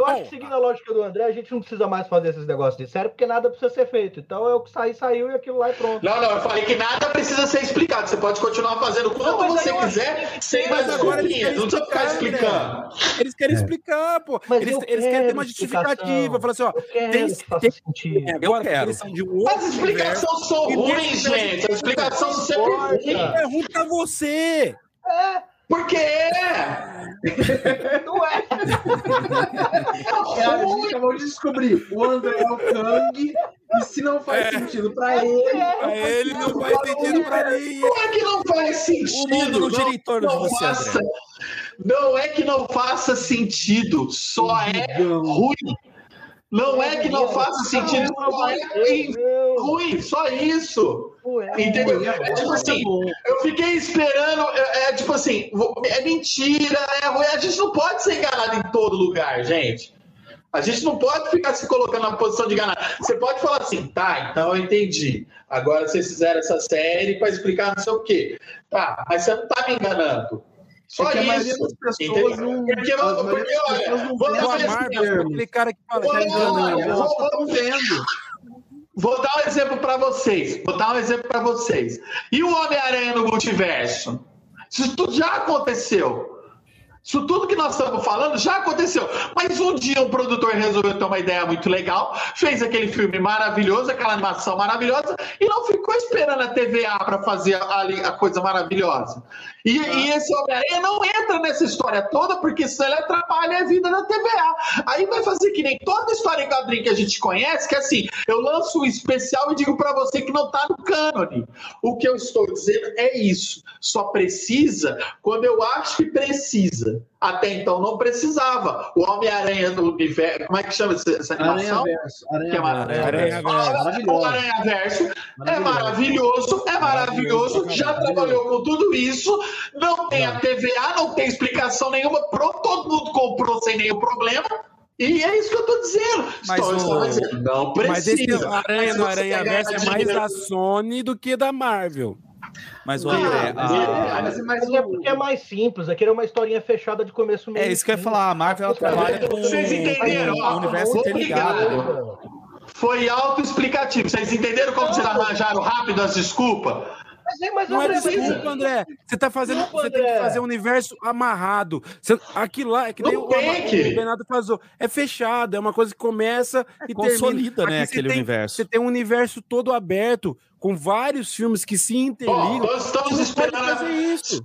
Eu acho que seguindo a lógica do André, a gente não precisa mais fazer esses negócios de série, porque nada precisa ser feito. Então é o que sair, saiu e aquilo lá é pronto. Não, não, eu falei que nada precisa ser explicado. Você pode continuar fazendo quanto Não, mas você eu quiser, sem mais mas desculpinhas. Não precisa ficar explicar, explicando. Eles querem explicar, pô. Mas Eles, eu eles querem ter uma quero justificativa. explicação. Falar assim, ó. Eu quero Tem- que faça tem- sentido. É, agora, quero. eles são de um outro As explicações são ruins, gente. As explicações são sempre ruins. universo. É ruim pra você. Porque é. Não é. É, a gente acabou de descobrir. O André é o Kang, e se não faz É. sentido pra ele. Pra ele não faz sentido pra mim. Não é que não faz sentido. O mundo não gira em torno de não você, faça- André. Não é que não faça sentido, só é ruim. Não é que não faça sentido, só é ruim. Não, só isso. não. Entendeu? É tipo assim, eu fiquei esperando, é, é tipo assim, é mentira, é ruim. A gente não pode ser enganado em todo lugar, gente. A gente não pode ficar se colocando na posição de enganado. Você pode falar assim, tá, então eu entendi. Agora vocês fizeram essa série para explicar não sei o quê. Tá, mas você não tá me enganando. Só Porque a maioria isso. das pessoas não. Porque, a maioria porque, olha, não vou dar um A termos. aquele cara que fala. Tá enganando, olha, né? Estão vendo. Vou dar um exemplo para vocês. Vou dar um exemplo para vocês. E o Homem-Aranha no multiverso? Isso tudo já aconteceu. Isso tudo que nós estamos falando já aconteceu. Mas um dia um produtor resolveu ter uma ideia muito legal, fez aquele filme maravilhoso, aquela animação maravilhosa, e não ficou esperando a TVA para fazer ali a coisa maravilhosa. E, e esse Homem-Aranha não entra nessa história toda, porque senão ele atrapalha a vida da TVA. Aí vai fazer que nem toda história em quadrinho que a gente conhece, que é assim, eu lanço um especial e digo para você que não tá no cânone. O que eu estou dizendo é isso. Só precisa quando eu acho que precisa. Até então não precisava. O Homem-Aranha do universo. Como é que chama essa, animação? É. O Aranha Verso é maravilhoso, é maravilhoso, já trabalhou com tudo isso, não tem a TVA, não tem explicação nenhuma, pronto, todo mundo comprou sem nenhum problema. E é isso que eu tô dizendo. Mas Estou, estou dizendo, não Mas esse precisa. Aranha no Aranha Verso é mais da Sony do que da Marvel. Mas o André, a- é- Mas, mas é porque é mais simples. Aquilo é uma historinha fechada de começo meio é isso que eu ia falar. A Marvel ela trabalha com Vocês entenderam? com o universo interligado. Foi autoexplicativo. Vocês entenderam como vocês arranjaram rápido as desculpas? Mas, é, mas Não é desculpa, André. Você tá fazendo. Desculpa, Você tem que fazer o universo amarrado. Você- aquilo lá é que nem Não o, tem que. o Bernardo falou. É fechado, é uma coisa que começa e Consolida, termina. né, Aqui aquele tem- universo. Você tem um universo todo aberto, com vários filmes que se interligam. nós estamos esperando. fazer isso.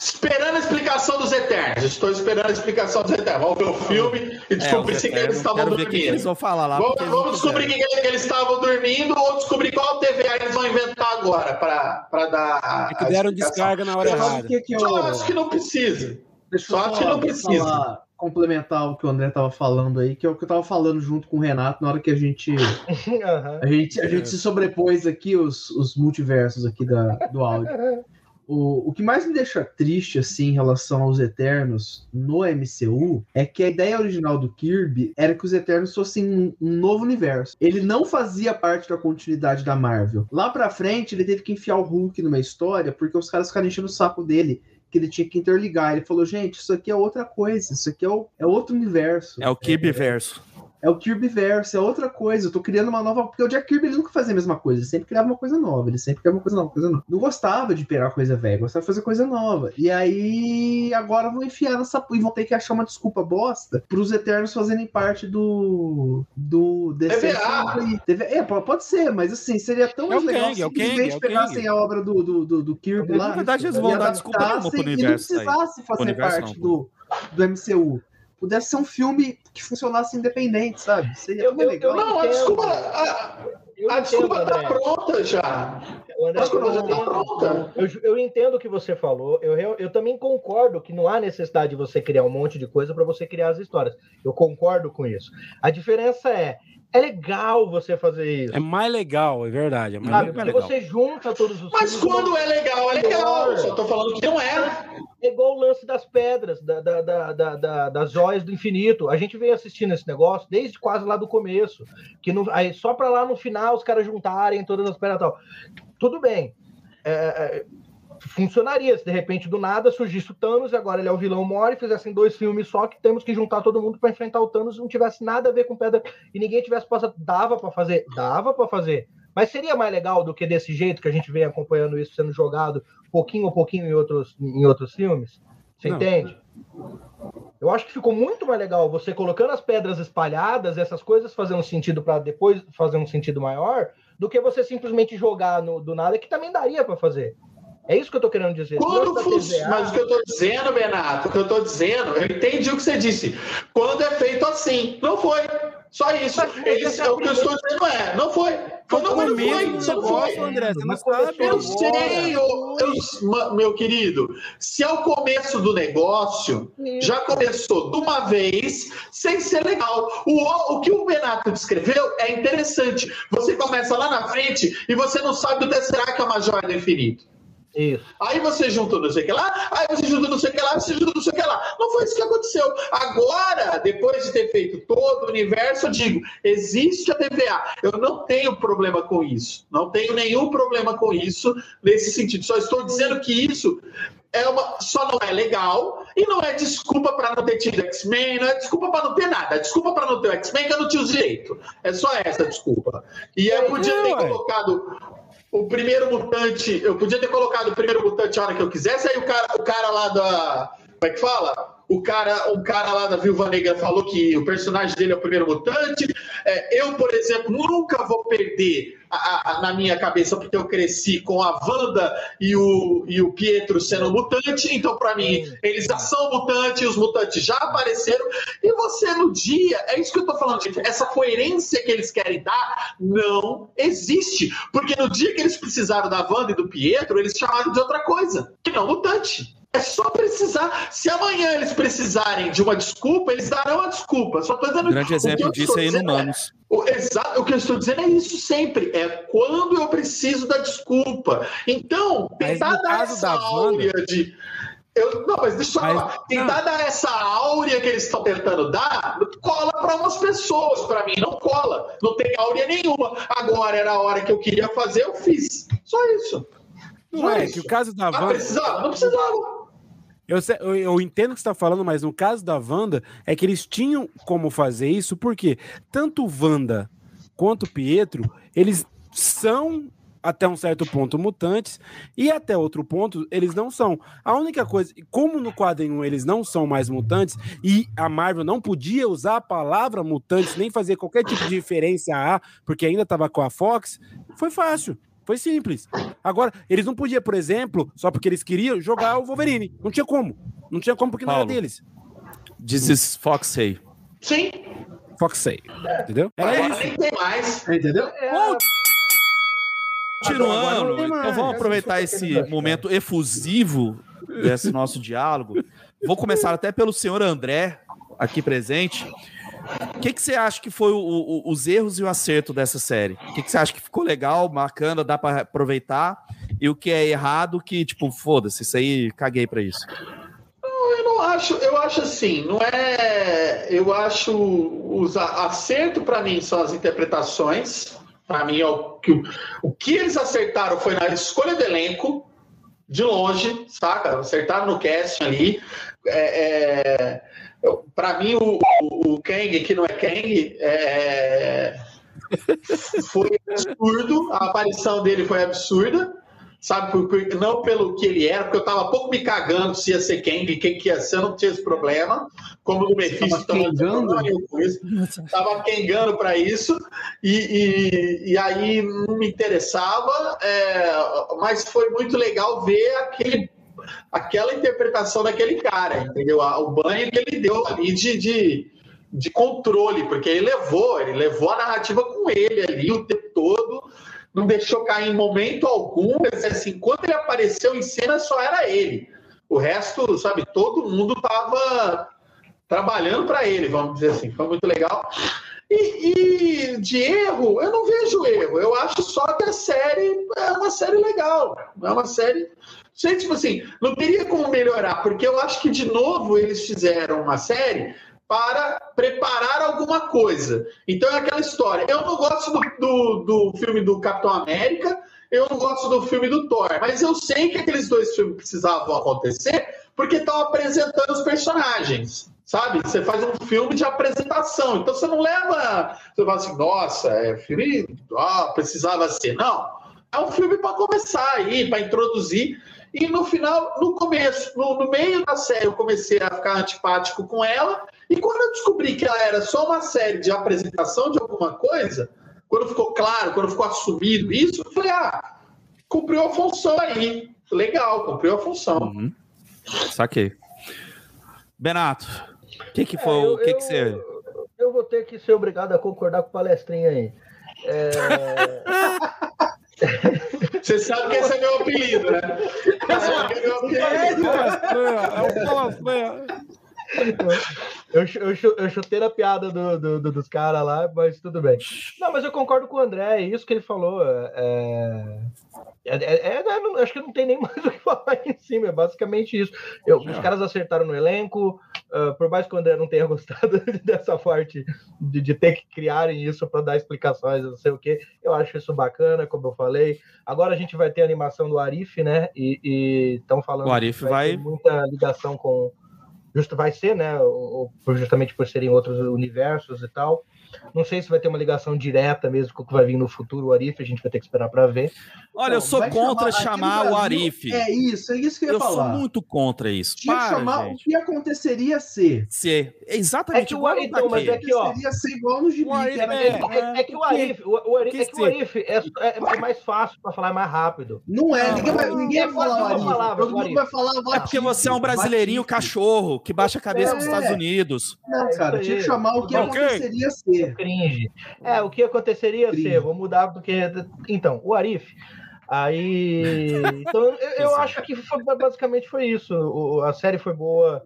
Esperando a explicação dos Eternos. Estou esperando a explicação dos Eternos. Vamos ver o filme e descobrir É, se os que eles Eternos, estavam dormindo. eles vão falar lá. Vamos, eles vamos descobrir que, que eles estavam dormindo ou descobrir qual TVA eles vão inventar agora para dar. É que a deram descarga na hora Eu errada. Que que eu... Só acho que não precisa. Deixa eu Só só, que não precisa. falar- complementar o que o André tava falando aí, que é o que eu tava falando junto com o Renato na hora que a gente Aham. a gente, a gente se sobrepôs aqui os, os multiversos aqui da, do áudio. O, o que mais me deixa triste assim em relação aos Eternos no MCU é que a ideia original do Kirby era que os Eternos fossem um, um novo universo. Ele não fazia parte da continuidade da Marvel. Lá pra frente, ele teve que enfiar o Hulk numa história porque os caras ficaram enchendo o saco dele. Que ele tinha que interligar. Ele falou, gente, isso aqui é outra coisa, isso aqui é, o- é outro universo. É o Kirby verso. É o Kirby Verso, é outra coisa. Eu tô criando uma nova. Porque o Jack Kirby ele nunca fazia a mesma coisa, ele sempre criava uma coisa nova. Ele sempre criava uma coisa nova, coisa nova. Não gostava de pegar coisa velha, gostava de fazer coisa nova. E aí, agora vão enfiar nessa. E vão ter que achar uma desculpa bosta pros Eternos fazerem parte do. do. TV É, po- pode ser, mas assim, seria tão É legal Kang, se é Kang, simplesmente é pegassem Kang. a obra do, do, do, do Kirby lá. na verdade, eles vão dar desculpa nenhuma pro universo E não precisasse fazer universo parte não. do, do MCU. Pudesse ser um filme que funcionasse independente, sabe? Seria Eu- legal. eu- Não, a entendo. desculpa, a, Eu a entendo, desculpa tá pronta já. O André, A desculpa eu já tá entendo. pronta. Eu, eu entendo o que você falou. Eu, eu também concordo que não há necessidade de você criar um monte de coisa para você criar as histórias. Eu concordo com isso. A diferença é, é legal você fazer isso. É mais legal, é verdade. É mais sabe? legal. Você junta todos os Mas quando é legal, é legal. Só tô falando que não é. É igual o lance das pedras, da- da- da- da- da- das joias do infinito. A gente veio assistindo esse negócio desde quase lá do começo. Que no- aí só para lá no final os caras juntarem todas as pedras e tal. Tudo bem. É, é, funcionaria se de repente do nada surgisse o Thanos e agora ele é o vilão mora e fizessem dois filmes só que temos que juntar todo mundo para enfrentar o Thanos e não tivesse nada a ver com pedra e ninguém tivesse passado. Dava para fazer? Dava para fazer. Mas seria mais legal do que desse jeito que a gente vem acompanhando isso sendo jogado pouquinho a pouquinho em outros, em outros filmes? Você Não. entende? Eu acho que ficou muito mais legal você colocando as pedras espalhadas, essas coisas fazer um sentido para depois fazer um sentido maior, do que você simplesmente jogar no, do nada, que também daria para fazer. É isso que eu tô querendo dizer. Quando da funciona, mas o que eu tô dizendo, Benato, o que eu tô dizendo, eu entendi o que você disse. Quando é feito assim, não foi. Só isso. Eles, já o que eu estou dizendo é, não foi. Foi, não, Foi não foi, só não foi. André, você não Mas sabe. Eu sei, eu, eu- meu querido. Se é o começo do negócio, Isso. já começou de uma vez, sem ser legal. O, o que o Benato descreveu é interessante. Você começa lá na frente e você não sabe do Tesseract é uma joia do infinito. Isso. Aí você junta não sei o que lá, aí você junta não sei o que lá, você junta não sei o que lá. Não foi isso que aconteceu. Agora, depois de ter feito todo o universo, eu digo, existe a TVA. Eu não tenho problema com isso. Não tenho nenhum problema com isso nesse sentido. Só estou dizendo que isso é uma, só não é legal e não é desculpa para não ter tido X-Men, não é desculpa para não ter nada. É desculpa para não ter o X-Men que eu não tinha os direitos. É só essa desculpa. E eu podia ter É, colocado o primeiro mutante, eu podia ter colocado o primeiro mutante a hora que eu quisesse, aí o cara, o cara lá da. Como é que fala? O cara, o cara lá da Viúva Negra falou que o personagem dele é o primeiro mutante. É, eu, por exemplo, nunca vou perder a- a- na minha cabeça, porque eu cresci com a Wanda e o, e o Pietro sendo mutante. Então, para mim, eles já são mutantes, os mutantes já apareceram. E você, no dia, é isso que eu tô falando, gente. Essa coerência que eles querem dar não existe. Porque no dia que eles precisaram da Wanda e do Pietro, eles chamaram de outra coisa, que não mutante. É só precisar. Se amanhã eles precisarem de uma desculpa, eles darão a desculpa. Só tô dizendo grande o que eu exemplo disso é dizendo Inumanos. o, exato, o que eu estou dizendo é isso sempre. É quando eu preciso da desculpa. Então, tentar dar essa áurea de. Eu, não, mas deixa eu Mas- falar. Tentar dar essa áurea que eles estão tentando dar, cola para umas pessoas. Para mim, não cola. Não tem áurea nenhuma. Agora era a hora que eu queria fazer, eu fiz. Só isso. Não Só é, isso. que o caso da Ah, Wanda. precisava? Não precisava. Eu, eu- eu entendo o que você está falando, mas no caso da Wanda, é que eles tinham como fazer isso, porque tanto Wanda quanto Pietro, eles são até um certo ponto mutantes e até outro ponto eles não são. A única coisa, como no quadrinho eles não são mais mutantes e a Marvel não podia usar a palavra mutantes nem fazer qualquer tipo de referência a, porque ainda estava com a Fox, foi fácil. Foi simples. Agora, eles não podiam, por exemplo, só porque eles queriam, jogar o Wolverine. Não tinha como. Não tinha como porque não Paulo. era deles. This is Foxey. Sim, Foxey. Entendeu? Era agora isso. nem tem mais. Entendeu? É, Continuando, não então vamos aproveitar esse momento efusivo desse nosso diálogo. Vou começar até pelo senhor André, aqui presente. O que, que você acha que foi o- o- os erros e o acerto dessa série? O que, que você acha que ficou legal, bacana, dá para aproveitar? E o que é errado, que, tipo, foda-se, isso aí, caguei pra isso. Eu não acho, eu acho assim, não é. Eu acho os acerto para mim são as interpretações. Para mim, é o que, o que eles acertaram foi na escolha do elenco, de longe, saca? Acertaram no casting ali. É, para mim, o, o, o Kang, que não é Kang, é, foi absurdo. A aparição dele foi absurda. Sabe, por- por- não pelo que ele era, porque eu tava pouco me cagando se ia ser Kang, quem que ia ser, eu não tinha esse problema. Como no Mephisto Tava também não tinha kengando? problema nenhum com isso. Tava kengando para isso, e, e, e aí não me interessava, é, mas foi muito legal ver aquele, aquela interpretação daquele cara, entendeu? O banho que ele deu ali de, de, de controle, porque ele levou, ele levou a narrativa com ele ali o tempo todo não deixou cair em momento algum. Assim, quando ele apareceu em cena, só era ele. O resto, sabe, todo mundo estava trabalhando para ele, vamos dizer assim. Foi muito legal. E, e de erro, eu não vejo erro. Eu acho só que a série é uma série legal. É uma série. Sei, tipo assim, não teria como melhorar, porque eu acho que, de novo, eles fizeram uma série para preparar alguma coisa. Então é aquela história. Eu não gosto do, do, do filme do Capitão América, eu não gosto do filme do Thor, mas eu sei que aqueles dois filmes precisavam acontecer porque estão apresentando os personagens. Sabe? Você faz um filme de apresentação. Então você não leva. Você fala assim, nossa, é filme. ó, precisava ser. Não. É um filme para começar aí, para introduzir. E no final, no começo, no, no meio da série, eu comecei a ficar antipático com ela. E quando eu descobri que ela era só uma série de apresentação de alguma coisa, quando ficou claro, quando ficou assumido isso, eu falei, ah, cumpriu a função aí. Legal, cumpriu a função. Uhum. Saquei. Benato, o que, que foi? É, eu- o que, que eu- você. Eu vou ter que ser obrigado a concordar com o palestrinha aí. É, Você sabe que esse é meu apelido, né? É meu apelido. É o palastrinha. eu, eu, eu chutei a piada do, do- do- dos caras lá, mas tudo bem. Não, mas eu concordo com o André, é isso que ele falou. É, é- é- é- não- acho que não tem nem mais o que falar em cima, é basicamente isso. Eu- os caras acertaram no elenco, ah, por mais que o André não tenha gostado dessa parte de, de ter que criarem isso para dar explicações, não sei o que, eu acho isso bacana, como eu falei. Agora a gente vai ter a animação do Arif, né? E estão falando O Arif que vai- ter muita ligação com. Justo vai ser, né? justamente por serem outros universos e tal. Não sei se vai ter uma ligação direta mesmo com o que vai vir no futuro, o Arif, a gente vai ter que esperar para ver. Olha, eu sou contra no chamar o Arif. É isso, é isso que eu ia eu sou falar. muito contra isso. Tinha que Para, chamar gente. o que aconteceria ser. Ser. É Exatamente que o igual então, mas é que, ó, Seria ser igual no gibi, O Arif que era é- É, é que o? Arif, o, o Arif, que é, que o ser? Arif é, é- é mais fácil para falar, é mais rápido. Não é, ninguém vai, ninguém vai falar Arif. palavra, Todo mundo Arif. vai falar o É porque você é um brasileirinho cachorro que baixa a cabeça É. dos Estados Unidos. Não, É, cara, tinha que chamar o que aconteceria ser. Cringe. É, o que aconteceria Cringe. ser, vou mudar do que. Então, o Arif. Aí. Então, eu, eu acho que foi- basicamente foi isso. O- a série foi boa.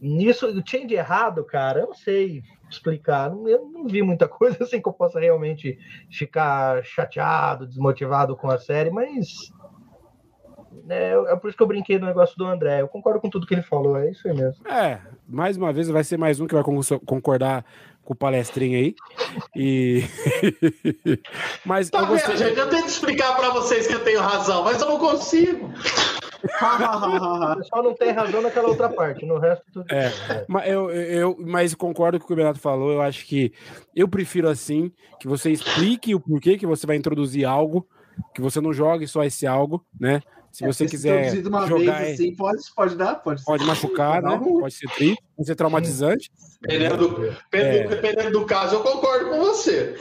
Nisso, o change errado, cara, eu não sei explicar. Eu não vi muita coisa assim que eu possa realmente ficar chateado, desmotivado com a série, mas. É, é por isso que eu brinquei no negócio do André. Eu concordo com tudo que ele falou, é isso aí mesmo. É, mais uma vez vai ser mais um que vai con- concordar com o palestrinho aí. E. Mas Tá eu vendo, gostei. gente? Eu tenho que explicar para vocês que eu tenho razão, mas eu não consigo. Pessoal não tem razão naquela outra parte, no resto tudo. É. Mas eu, eu, mas concordo com o que o Bernardo falou. Eu acho que eu prefiro assim que você explique o porquê que você vai introduzir algo, que você não jogue só esse algo, né? Se É, você porque quiser uma jogar, vez assim, pode, pode dar, pode ser. pode machucar, né? Pode ser triste, pode ser traumatizante. Dependendo do, dependendo, dependendo do caso, eu concordo com você.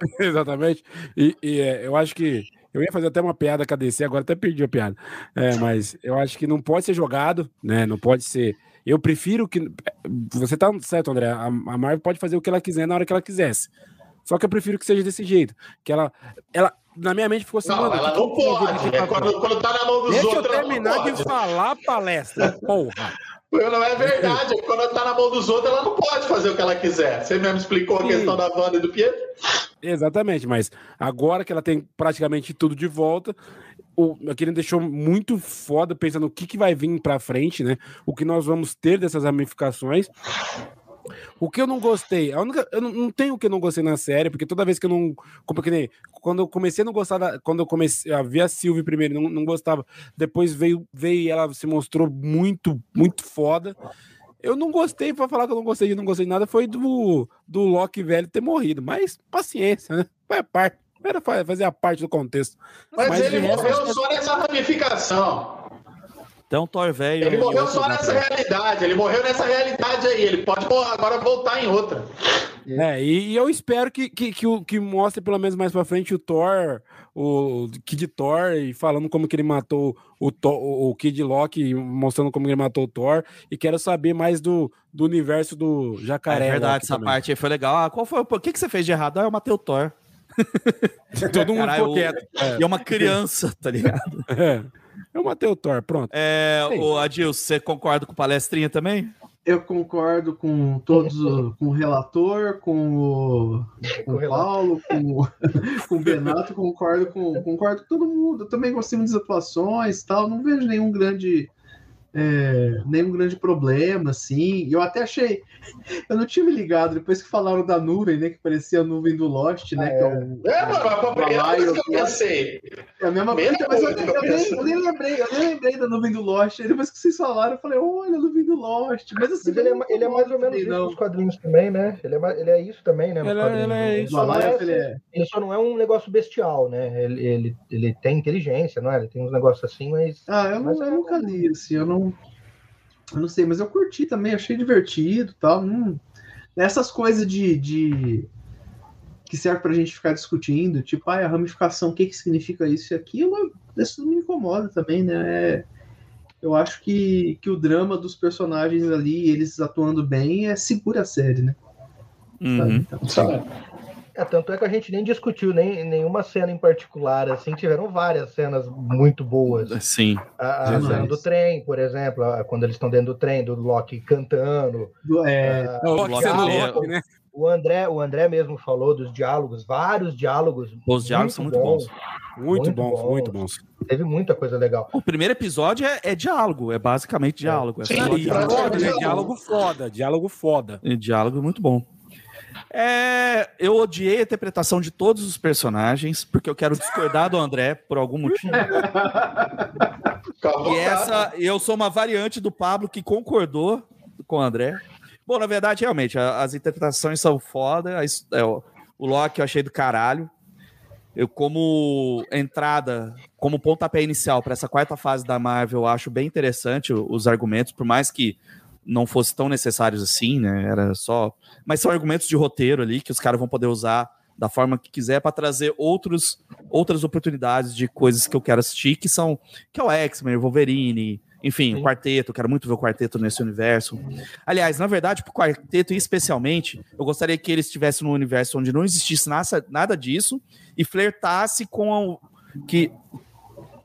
Exatamente. E, e, é, eu acho que Eu ia fazer até uma piada com a DC, agora até perdi a piada. É, mas eu acho que não pode ser jogado, né? Não pode ser. Eu prefiro que. Você tá certo, André. A, a Marvel pode fazer o que ela quiser na hora que ela quisesse. Só que eu prefiro que seja desse jeito. Que ela. ela na minha mente ficou assim. Não, mano, ela não eu vou pode. É aqui quando, quando tá na mão dos Deixa eu outros. ela não terminar de falar palestra, porra. Não é verdade. é Quando tá na mão dos outros, ela não pode fazer o que ela quiser. Você mesmo explicou a questão da Wanda e do Pietro? Exatamente, mas agora que ela tem praticamente tudo de volta, o aquele deixou muito foda pensando o que, que vai vir pra frente, né? O que nós vamos ter dessas ramificações. O que eu não gostei, a única, eu não, não tenho o que eu não gostei na série, porque toda vez que eu não. Como que nem, quando eu comecei a não gostar, da, quando eu comecei a ver a Sylvie primeiro, não, não gostava, depois veio, veio e ela se mostrou muito, muito foda. Eu não gostei, pra falar que eu não gostei de não gostei de nada, foi do, do Loki velho ter morrido, mas paciência, né? Foi a parte, era fa- fazer a parte do contexto. Mas, Mas ele morreu só nessa ramificação. Então, Thor velho. Ele morreu só nessa Terra. realidade. Ele morreu nessa realidade aí. Ele pode agora voltar em outra. É, e, e eu espero que, que, que, o- que mostre pelo menos mais pra frente o Thor, o Kid Thor, e falando como que ele matou o, Thor, o Kid Loki, mostrando como ele matou o Thor, e quero saber mais do, do universo do É Jacaré. verdade, Loki essa também. parte aí foi legal. Ah, qual foi o. O que, que você fez de errado? Ah, eu matei o Thor. Todo mundo Caralho, ficou quieto. E é uma criança, tá ligado? É. Eu matei o Thor, pronto. É, Sim. o Adil, você concorda com o palestrinha também? Eu concordo com todos, o- com o relator, com o, com o. Paulo, com, o- com o Benato, concordo com, concordo com todo mundo. Eu também gostei muito das atuações e tal. Não vejo nenhum grande. É, nenhum grande problema, assim. Eu até achei. Eu não tinha me ligado, depois que falaram da nuvem, né? Que parecia a nuvem do Lost, né? Ah, que é o, É, mano, a primeira que eu pensei. É a mesma coisa, mas eu, eu eu nem, eu nem lembrei, eu nem lembrei da nuvem do Lost. Aí depois que vocês falaram, eu falei, olha, a nuvem do Lost. Mas assim, Mas ele é, não ele é mais ou menos isso não. nos quadrinhos também, né? Ele é, ele é isso também, né? Ele é- ele é Ele isso. só não é- ele é- ele só não é um negócio bestial, né? Ele, ele, ele tem inteligência, não é? Ele tem uns negócios assim, mas. Ah, eu, não, Mas é- eu nunca li, assim, eu não. Eu não sei, mas eu curti também, achei divertido e tal. Não... Essas coisas de, de. que serve pra gente ficar discutindo, tipo, ah, a ramificação, o que, que significa isso e aquilo, isso não me incomoda também, né? É- Eu acho que, que o drama dos personagens ali, eles atuando bem, é segura a série, né? Uhum. Então, Sabe? É, tanto é que a gente nem discutiu nem, nenhuma cena em particular, assim, tiveram várias cenas muito boas. Sim. A, a cena do trem, por exemplo, a- quando eles estão dentro do trem, do Loki cantando. do- é, É, o Loki Loki é- né? O André, o André mesmo falou dos diálogos, vários diálogos. Os diálogos são muito bons. Muito, Muito bons, bom. muito bons. Teve muita coisa legal. O primeiro episódio é, é diálogo, é basicamente diálogo. É, Sim, diálogo. Foda, né? Diálogo foda, diálogo foda. É diálogo muito bom. É, eu odiei a interpretação de todos os personagens, porque eu quero discordar do André por algum motivo. E essa, eu sou uma variante do Pablo que concordou com o André. Bom, na verdade, realmente, as interpretações são foda. é, o, o Loki eu achei do caralho. Eu, como entrada, como pontapé inicial para essa quarta fase da Marvel, eu acho bem interessante os argumentos, por mais que não fosse tão necessários assim, né? Era só. Mas são argumentos de roteiro ali que os caras vão poder usar da forma que quiser para trazer outros, outras oportunidades de coisas que eu quero assistir, que são que é o X-Men, Wolverine, enfim, Sim. o quarteto, eu quero muito ver o quarteto nesse universo. Aliás, na verdade, pro quarteto, especialmente, eu gostaria que ele estivesse num universo onde não existisse nada, nada disso e flertasse com o, que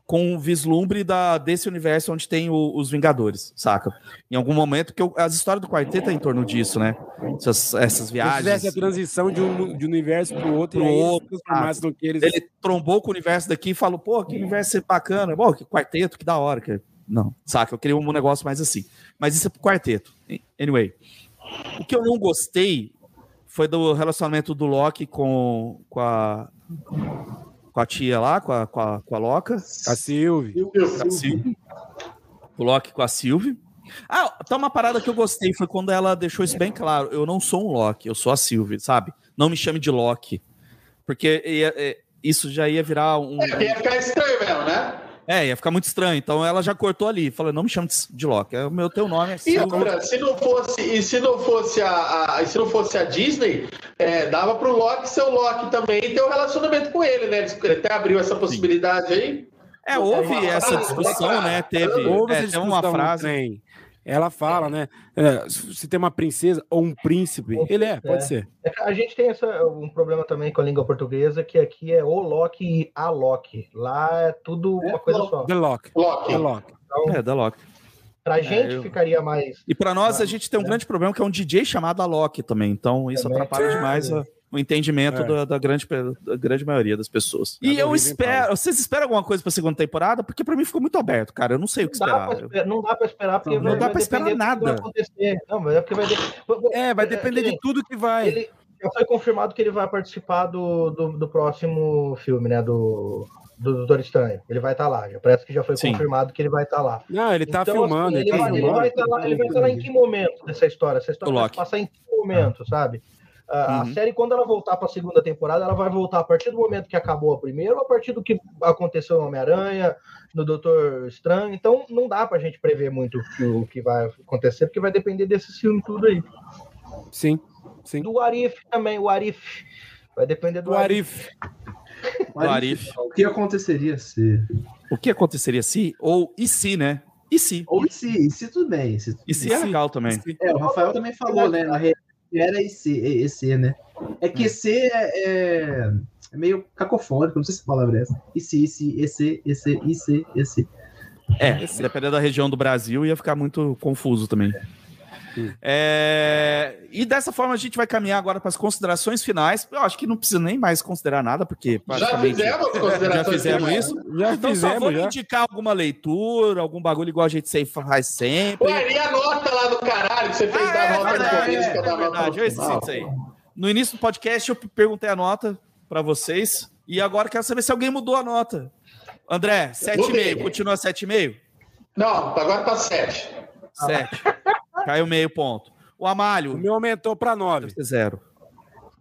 com o vislumbre da, desse universo onde tem o- os Vingadores, saca? Em algum momento, que eu- as histórias do quarteto é em torno disso, né? Essas, essas Se viagens. fizesse a transição de um, de um universo pro outro, Pro outro, no que eles. ele trombou com o universo daqui e falou, pô, que universo bacana, bom, que quarteto, que da hora. Que... Não, saca? Eu queria um negócio mais assim. Mas isso é pro quarteto. Anyway, o que eu não gostei foi do relacionamento do Loki com, com, a, com a tia lá, com a, com a, com a Loca. A eu- A. O Loki com a Sylvie. Ah, tá uma parada que eu gostei, foi quando ela deixou isso bem claro. Eu não sou um Loki, eu sou a Sylvie, sabe? Não me chame de Loki. Porque ia- é, isso já ia virar um. É, ia ficar estranho mesmo, né? É, ia ficar muito estranho. Então ela já cortou ali. Falou, não me chame de Loki. É o meu teu nome é E outra, se não fosse, e se não fosse a, a- se não fosse a Disney, é, dava pro Loki ser o Loki também e ter um relacionamento com ele, né? Ele até abriu essa possibilidade aí. É, houve Uma essa discussão, né? Teve, Houve é, essa tem uma discussão, frase. Ela fala, né? é, se tem uma princesa ou um príncipe, ele é, pode É. ser. É A gente tem essa, um problema também com a língua portuguesa, que aqui é o Loki e a Loki. Lá é tudo uma É, coisa Loki. só. The Loki. Loki. The Loki. Então, É, da Loki. pra gente eu- ficaria mais. E pra nós, a gente tem um grande problema que é um DJ chamado Alok também. Então, isso Também. atrapalha demais a- o entendimento É. da, da grande, da grande maioria das pessoas. E eu em espero. Vocês esperam alguma coisa pra segunda temporada? Porque pra mim ficou muito aberto, cara. Eu não sei o que Não dá, esperar. pra esperar, não dá pra esperar, porque Não vai, dá vai pra esperar depender do que nada. vai acontecer. Não, mas é porque vai de- É, vai depender que de tudo que vai. Ele já foi confirmado que ele vai participar do, do, do próximo filme, né? Do, do Doutor Estranho. Ele vai estar lá. Já parece que já foi Sim. confirmado que ele vai estar lá. Não, ele tá Então, filmando, assim, ele tá vai, ele filmando. vai estar lá, ele vai estar lá em que momento dessa história? Essa história vai passar em que momento, sabe? A, a Uhum. série, quando ela voltar para a segunda temporada, ela vai voltar a partir do momento que acabou a primeira, ou a partir do que aconteceu no Homem-Aranha, no Doutor Estranho. Então, não dá pra gente prever muito o que- o vai acontecer, porque vai depender desse filme tudo aí. Sim, sim. Do Arif também, o Arif. Vai depender do Do Arif. Arif. Do Arif. O que aconteceria se. O que aconteceria se? Ou e se, né? E se? Ou e se, e se tudo bem. E se, E se é legal também. É, o Rafael também falou, né? Na realidade era EC, EC, né? É que EC é, é, é meio cacofônico, não sei se a palavra é essa. EC, EC, EC, EC, IC, EC. É, dependendo da região do Brasil, ia ficar muito confuso também. É, E dessa forma a gente vai caminhar agora para as considerações finais. Eu acho que não precisa nem mais considerar nada, porque Já fizemos as já considerações fizemos isso. Já Então só fizemos, vamos já. indicar alguma leitura, algum bagulho igual a gente sempre faz sempre. Ué, e a nota lá do caralho que você fez Ah, da é nota no verdade, começo, que eu é verdade, eu no esqueci disso aí. No início do podcast eu perguntei a nota para vocês e agora quero saber se alguém mudou a nota. André, 7,5, Mudei. continua 7,5? Não, agora tá 7. 7. Caiu meio ponto. O O Amário, meu aumentou pra 9. deve ser zero.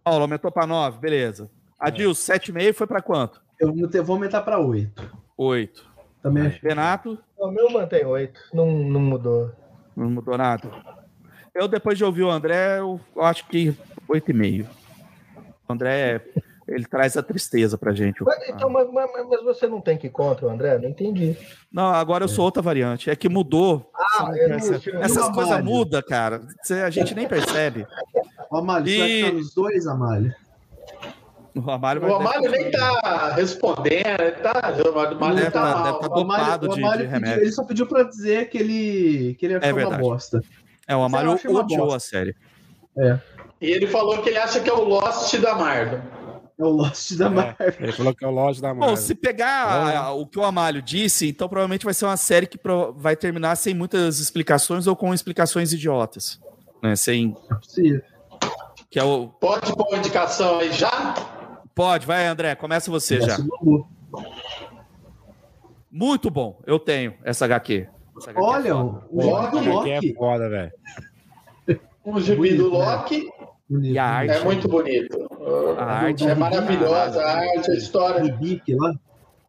Paulo, aumentou para 9, beleza. Adilson, 7,5 foi para quanto? Eu vou aumentar para 8. 8. Também acho. Renato, O meu mantém oito. Não, não mudou. não mudou nada. Eu, depois de ouvir o André, eu acho que 8,5. O André, ele traz a tristeza pra gente. Mas, então, mas, mas- mas você não tem que ir contra o André? Não entendi. Não, agora eu sou outra variante. É que mudou. Ah, não tinha- Essas coisas Amália. mudam, cara. Você- A gente nem percebe. Ó, Amália, você vai E- ficar nos dois, Amália. O Amário vai O Amário nem tá respondendo, ele tá. O Amário Deve tá tá- mal. deve tá O Amália- dopado o de- Amário de pediu- remédio. ele só pediu para dizer que ele, que ele achou uma verdade. bosta. É, o uma odiou a série. É. E ele falou que ele acha que é o Lost da Marvel. É o Lost da É. Marvel. Ele falou que é o loja da Bom, Marvel. se pegar a- o que o Amário disse, então provavelmente vai ser uma série que vai terminar sem muitas explicações ou com explicações idiotas. Né? Sem. É. Que é o. Pode pôr uma indicação aí já? Pode, vai, André, começa você já. Muito bom, eu tenho essa HQ. Essa HQ é Olha, foda. o jogo do Porque é Loki. foda, velho. Um gibi do né? Loki Bonito, E a arte. é muito bonito. A arte é é maravilhosa, a arte, a história. Bic lá.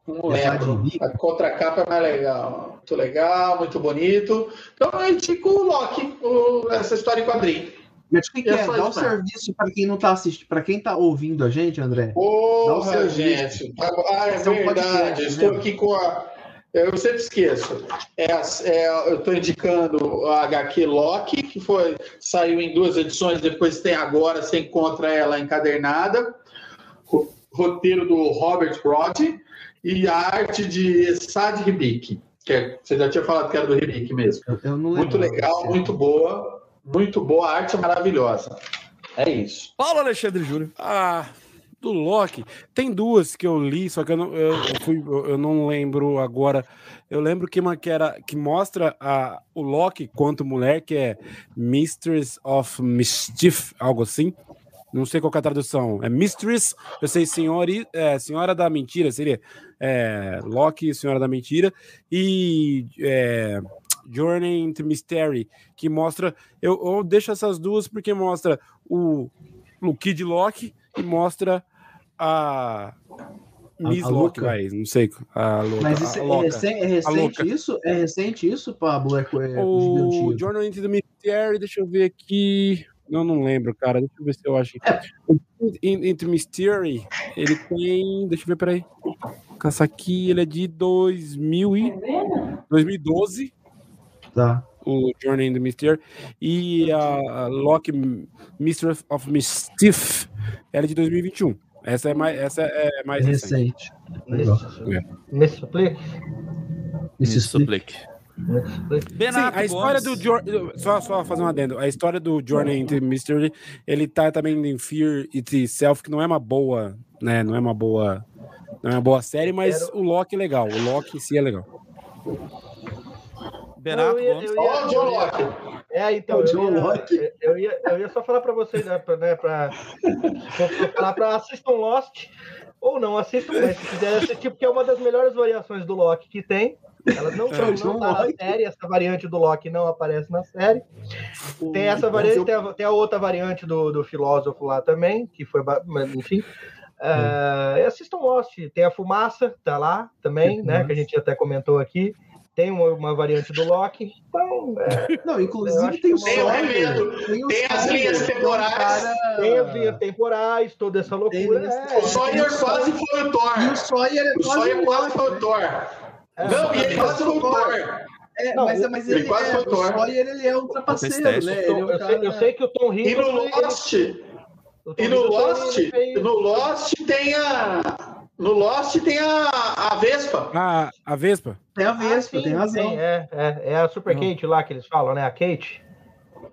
Não É lembro. A contracapa é mais legal. Muito legal, muito bonito. Então eu indico o Loki, o- essa história em quadrinho. Mas o que, que É é? Dá um isso, né? serviço para quem não tá assistindo, para quem tá ouvindo a gente, André. Dá um Porra, serviço. gente. Ah, é é um verdade. podcast, Estou né? aqui com a. Eu sempre esqueço. É, é, eu estou indicando a HQ Loki, que foi, saiu em duas edições, depois tem agora, você encontra ela encadernada. Ro- Roteiro do Robert Brody e a arte de Sad Ribic, que é- você já tinha falado que era do Ribic mesmo. Eu, eu não Muito legal, muito boa. Muito boa, a arte é maravilhosa. É isso. Paulo Alexandre Júnior. Ah, do Loki. Tem duas que eu li, só que eu não, eu, eu fui, eu não lembro agora. Eu lembro que uma que era que mostra a, o Loki quanto mulher, que é Mistress of Mischief, algo assim. Não sei qual é a tradução. É Mistress, eu sei, senhori, é, Senhora da Mentira, seria é, Loki, Senhora da Mentira, e é, Journey into Mystery, que mostra. Eu, eu deixo essas duas porque mostra o, o Kid Loki e mostra a, Miss a Loki, vai, não sei. A louca. Mas isso a é, recente, é recente isso? É recente isso, Pablo? É, é O? Jordan into the Mystery, deixa eu ver aqui. Não, não lembro, cara. Deixa eu ver se eu acho. O In- Into Mystery, ele tem. Deixa eu ver, peraí. Caça aqui, ele é de 2000 e... 2012, Tá. o Journey in the Mystery. E a a Loki Mistress of Mischief, ela é de 2021. Essa é mais, essa é mais recente. Recente. Me suplique. Explica. suplique. Suplique. Sim, Benato a história Gomes. do Journey. Só, só fazer um adendo. A história do Journey into Mystery, ele tá também em Fear Itself, que não é uma boa, né? Não é uma boa. Não é uma boa série, mas Quero- o Loki é legal. O Loki em si é legal. Benato Eu ia- Gomes. eu ia- o John Locke. É, então, eu John ia, Locke. eu, ia, eu ia só falar para vocês, né, pra, né, pra, falar para assistam Lost, ou não assistam, mas se quiserem assistir, porque é uma das melhores variações do Loki que tem. Elas não estão É, tá na série, essa variante do Loki não aparece na série. Tem essa variante, tem a, tem a outra variante do, do filósofo lá também, que foi, mas, enfim. É, assistam Lost, tem a fumaça, tá lá também, né? Que a gente até comentou aqui. Tem uma, uma variante do Loki. Então, é, Não, inclusive tem o o Sawyer. Tem, o tem as Sawyer, linhas é temporais. cara- tem as linhas temporais, toda essa loucura. é, O Sawyer quase foi o Thor. E o Sawyer é O Sawyer quase foi o? Thor. é, Não, e ele quase foi o Thor. É, Não, mas, o- mas ele ele, quase é, foi o Thor. Sawyer ele é um trapaceiro, né? Ele é um eu, sei, eu sei que o Tom E Hiddleston... no ele- Lost, o Tom e no Lost, no Lost tem a. No Lost tem a, a Vespa. Ah, a Vespa? Tem a Ah, Vespa, sim, tem razão. tem, é, é, é a Super Kate lá que eles falam, né? A Kate.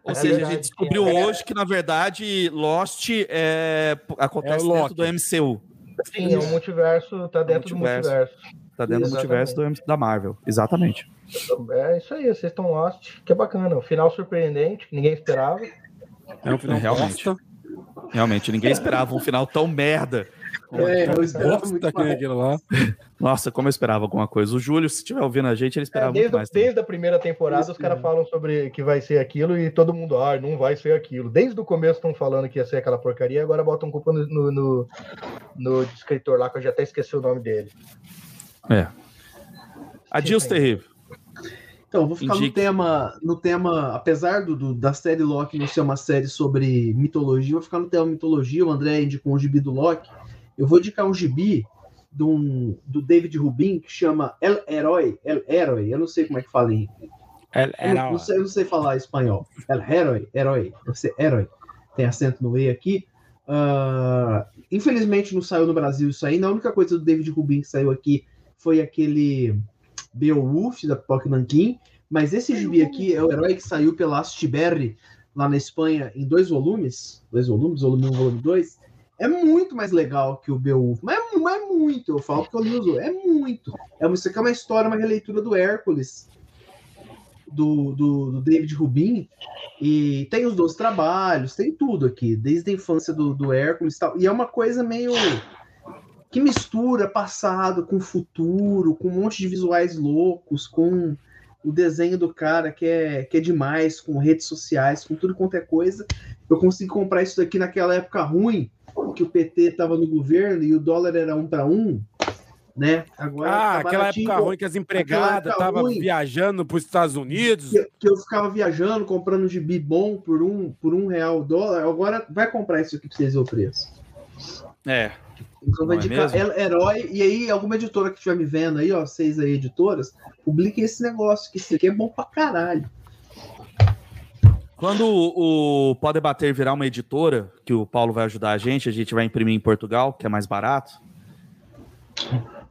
Ou É seja, a gente descobriu. É. hoje que, na verdade, Lost é, acontece É dentro do MCU. Sim, é um multiverso, tá dentro multiverso. do multiverso. Tá dentro do Exatamente. multiverso do M- da Marvel. Exatamente. É isso aí, vocês estão Lost, que é bacana. O final surpreendente, que ninguém esperava. É um final realmente. Realmente, ninguém esperava um final tão merda. É, eu esperava muito é mais. lá. Nossa, como eu esperava alguma coisa. O Júlio, se estiver ouvindo a gente, ele É, esperava muito desde, mais. também. desde a primeira temporada, Isso os caras mesmo. falam sobre que vai ser aquilo e todo mundo, ah, não vai ser aquilo. Desde o começo estão falando que ia ser aquela porcaria, agora botam culpa no, no, no, no escritor lá, que eu já até esqueci o nome dele. É. Sim. Terrível. Então, vou ficar no tema, no tema, apesar do, do- da série Loki não ser uma série sobre mitologia, eu vou ficar no tema mitologia. O André indicou um gibi do Loki. Eu vou indicar um gibi um- do David Rubin que chama El Herói. El Herói, eu não sei como é que fala em. É, Eu era, não, sei, eu não sei falar espanhol. El Herói, Herói, deve ser Herói. Tem acento no E aqui. Ah, infelizmente não saiu no Brasil isso aí. A única coisa do David Rubin que saiu aqui foi aquele Beowulf da Pipoca Nankin. Mas esse gibi aqui é o herói que saiu pela Astiberri lá na Espanha em dois volumes. Dois volumes, volume 1 volume 2. É muito mais legal que o Beowulf. Mas é, é muito, eu falo porque eu li. É muito. É, uma- isso aqui é uma história, uma releitura do Hércules. Do, do, do David Rubin. E tem os dois trabalhos, tem tudo aqui, desde a infância do, do Hércules e tal. E é uma coisa meio que mistura passado com futuro, com um monte de visuais loucos, com o desenho do cara que é, que é demais, com redes sociais, com tudo quanto é coisa. Eu consegui comprar isso daqui naquela época ruim, que o PT estava no governo e o dólar era um para um, né? Agora Ah, tá aquela época ruim que as empregadas estavam viajando para os Estados Unidos. que, que eu ficava viajando, comprando gibi bom por um, por um real o dólar. Agora vai comprar isso aqui para vocês verem o preço. É. Então vai é indicar? El- Herói, e aí alguma editora que estiver me vendo aí, ó, vocês aí editoras, publiquem esse negócio, que isso aqui é bom pra caralho. Quando o o Pode Bater virar uma editora, que o Paulo vai ajudar a gente, a gente vai imprimir em Portugal, que é mais barato.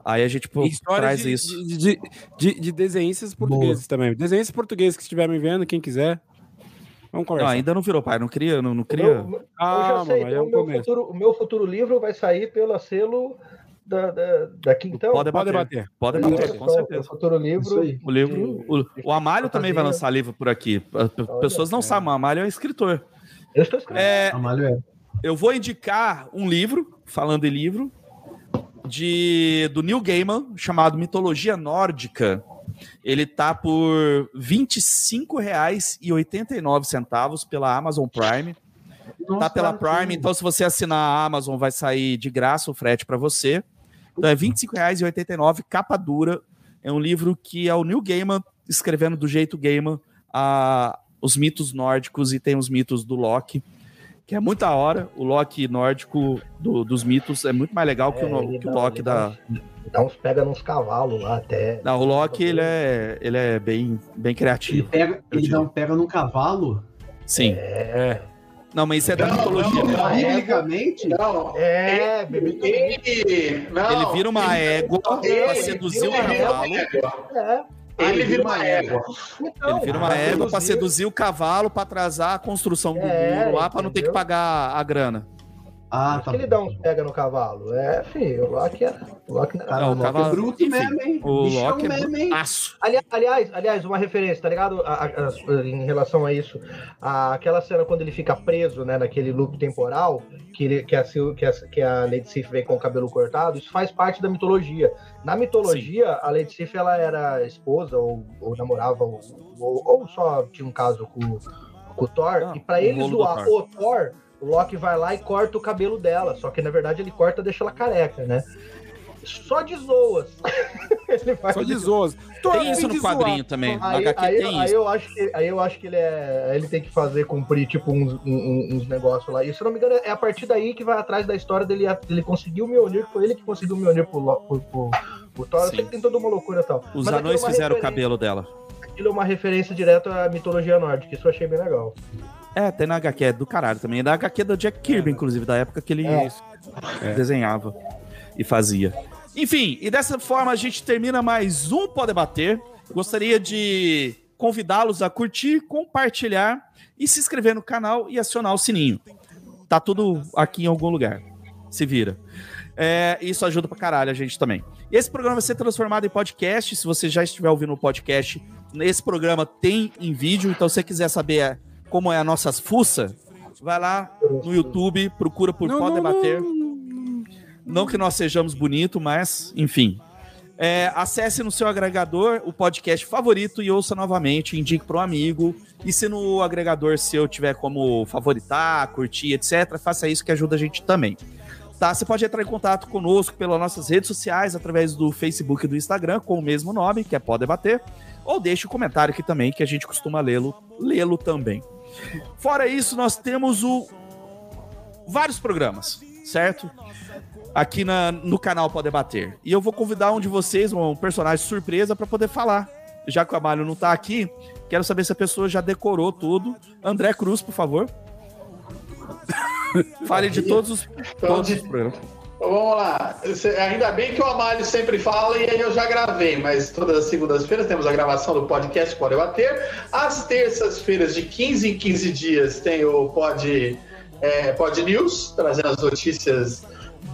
Aí a gente pô, traz de, isso. De, de, de, de desenhistas portugueses também. Desenhistas portugueses que estiver me vendo, quem quiser. Vamos Não, conversar. ainda não virou, pai. Não queria, não, não O queria. meu- eu Ah, já sei, é então um o meu, futuro, o meu futuro livro vai sair pela selo da, da, da Quintão. Pode Pode bater. bater. Pode Pode bater, bater. com O certeza. futuro Isso livro. O livro. O, o Amália também vai lançar livro por aqui. As pe- pessoas não sabem, mas o Amália é um escritor. Eu estou escrevendo. É, Amalho é. eu vou indicar um livro, falando em livro, de do Neil Gaiman, chamado Mitologia Nórdica. Ele tá por R$ 25,89 pela Amazon Prime. Nossa, tá pela Prime, então se você assinar a Amazon vai sair de graça o frete para você. Então é R$ 25,89, capa dura. É um livro que é o Neil Gaiman escrevendo do jeito Gaiman a, os mitos nórdicos e tem os mitos do Loki, que é muito da hora. O Loki nórdico do- dos mitos é muito mais legal que, o, ele que o dá- Loki ele da. dá uns- pega nos cavalos lá até. Não, o Loki ele é, ele é bem, bem Ele criativo. pega, ele dá um pega no cavalo. Sim. É. Não, mas isso é da Não, mitologia. não, não. Biblicamente, Não, É, bebê ele. Não, Ele vira uma égua ele pra seduzir o cavalo. É. Ele vira uma égua. Então, Ele vira uma pra égua pra seduzir- o cavalo pra atrasar a construção do É, muro lá pra não ter que pagar a grana. Ah, Por tá. que ele dá uns pega no cavalo? É, filho, o Loki é. O Loki não Cara, Não, o o Loki cavalo- é bruto enfim, mesmo, hein? O Bichão Loki é mesmo, hein? Ali- Aliás, aliás, uma referência, tá ligado? A- a- a- em relação a isso, a- aquela cena quando ele fica preso, né, naquele loop temporal, que, ele- que, a, que, a, que a Lady Sif vem com o cabelo cortado, isso faz parte da mitologia. Na mitologia, a Lady Sif ela era esposa ou, ou namorava ou, ou, ou só tinha um caso com, com o Thor. Ah, e pra o ele zoar Thor. o Thor, o Loki vai lá e corta o cabelo dela. Só que na verdade ele corta e deixa ela careca, né? Só de zoas. ele faz Só de zoas. Tem isso no quadrinho também. No Aí, HQ aí- tem aí isso. eu acho que, aí eu acho que ele é. Ele tem que fazer cumprir, tipo, uns, um- uns negócios lá. E se eu não me engano, é a partir daí que vai atrás da história dele, ele conseguir o Mjolnir, que foi ele que conseguiu o Mjolnir pro, pro, pro, pro Thor. Eu Sim. sei que tem toda uma loucura e tal. Os Mas anões é fizeram o cabelo dela. Aquilo é uma referência direta à mitologia nórdica, isso eu achei bem legal. É, tem na HQ, é do caralho também. É da HQ do Jack Kirby, inclusive, da época que ele É. desenhava e fazia. Enfim, e dessa forma a gente termina mais um Pode Debater. Gostaria de convidá-los a curtir, compartilhar e se inscrever no canal e acionar o sininho. Tá tudo aqui em algum lugar. Se vira. É, isso ajuda pra caralho a gente também. Esse programa vai ser transformado em podcast. Se você já estiver ouvindo o podcast, esse programa tem em vídeo. Então, se você quiser saber é, como é a nossas fuça, vai lá no YouTube, procura por Não, Pode não, Debater. não. Não que nós sejamos bonitos, mas, enfim. É, acesse no seu agregador o podcast favorito e ouça novamente, indique para um amigo. E se no agregador seu tiver como favoritar, curtir, etc., faça isso que ajuda a gente também. Tá? Você pode entrar em contato conosco pelas nossas redes sociais, através do Facebook e do Instagram, com o mesmo nome, que é Pode Debater. Ou deixe um comentário aqui também, que a gente costuma lê-lo lê-lo também. Fora isso, nós temos o vários programas, certo? Aqui na- no canal Pode Debater. E eu vou convidar um de vocês, um personagem surpresa, para poder falar. Já que o Amário não tá aqui, quero saber se a pessoa já decorou tudo. André Cruz, por favor. Fale de todos os, todos os programas. Então, Vamos lá. Ainda bem que o Amário sempre fala e aí eu já gravei, mas todas as segundas-feiras temos a gravação do podcast Pode Bater. Às terças-feiras, de 15 em 15 dias, tem o Pod, é, Pod News, trazendo as notícias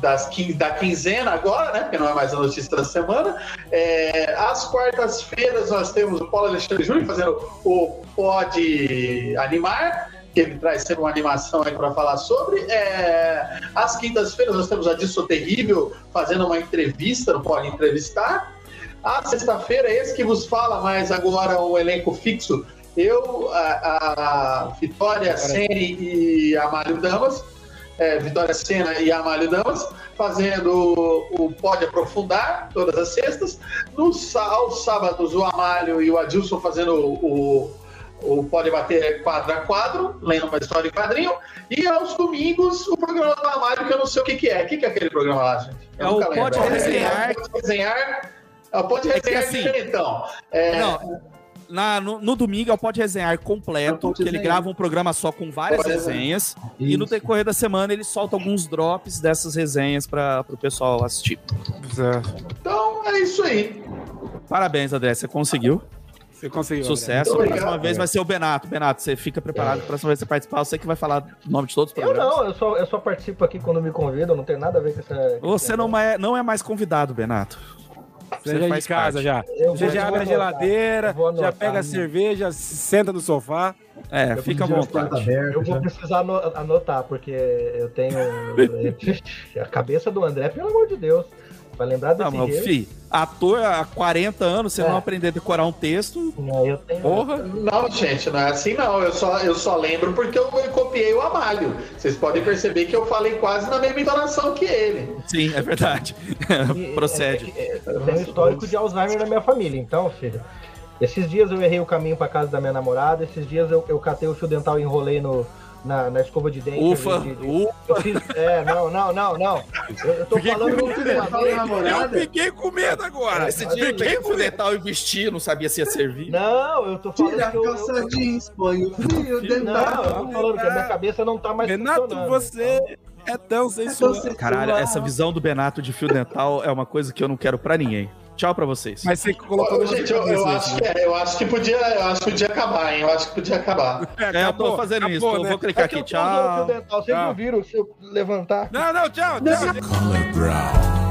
das, da quinzena agora, né? Porque não é mais a notícia da semana. É, às quartas-feiras nós temos o Paulo Alexandre Júnior fazendo o Pod Animar, que ele traz sempre uma animação aí para falar sobre. É, às quintas-feiras nós temos a Disso Terrível fazendo uma entrevista, não pode entrevistar. A sexta-feira, esse que vos fala, mas agora o elenco fixo, eu, a, a Vitória Sene e a Mário Damas, é, Vitória Sena e Amália Damas, fazendo o Pode Aprofundar, todas as sextas. No, aos sábados, o Amálio e o Adilson fazendo o, o Pode Bater quadro a quadro, lendo uma história em quadrinho. E aos domingos, o programa do Amálio, que eu não sei o que, que é. O que, que é aquele programa lá, gente? Eu É o nunca lembro. Pode Resenhar. Pode Resenhar. É o Pode É que Resenhar assim- diferentão. É, Não, na- no, no domingo é o Pode Resenhar completo, Pode que ele Resenhar. grava um programa só com várias Pode Resenhar. resenhas. E no decorrer da semana ele solta alguns drops dessas resenhas para o pessoal assistir. Então, é isso aí. Parabéns, André, você conseguiu. Você conseguiu. Sucesso. Muito A próxima vez vai ser o Benato. Benato, você fica preparado. A próxima vez que você participar, eu sei que vai falar o nome de todos os Eu programas. não, eu só, eu só participo aqui quando me convidam, não tem nada a ver com essa. Você não é, não é mais convidado, Benato. Você já é de faz casa parte. já. Eu Você vou- já eu abre a vou anotar. geladeira, Eu vou já anotar. pega a cerveja, senta no sofá. É, Eu fica à vontade. Eu vou já. precisar ano- anotar, porque eu tenho. a cabeça do André, pelo amor de Deus. Pra lembrar desse Não, mas, jeito. fi, ator há 40 anos, você É. não aprender a decorar um texto. Não, eu tenho. Porra. Não, gente, não é assim não. Eu só, eu só lembro porque eu copiei o Amalho. Vocês podem perceber que eu falei quase na mesma entonação que ele. Sim, é verdade. E- Procede. é- é- eu tenho um histórico de Alzheimer na minha família, então, filho. Esses dias eu errei o caminho pra casa da minha namorada, esses dias eu, eu catei o fio dental e enrolei no, na, na escova de dente. Ufa, de- de- ufa. eu fiz- é, não, não, não, não. Eu, eu tô Fiquei falando com do Fio dental da namorada? fiquei com medo agora. Esse dia eu peguei o fio dental e vesti, não sabia se ia servir. Não, eu tô falando Tira a que eu, eu, calça jeans, põe o fio Não, eu dental. tô falando que a minha cabeça não tá mais Renato, funcionando. você é tão sensual. sensual. Caralho, essa visão do Benato de fio dental é uma coisa que eu não quero pra ninguém. Tchau pra vocês. Mas você colocou Ô, na gente, eu, eu acho que é, eu acho que podia, eu acho que podia acabar, hein? Eu acho que podia acabar. É, eu tô fazendo isso, eu vou clicar É aqui, tchau. dental, vocês não viram se eu levantar? Não, não, tchau, tchau. color brown.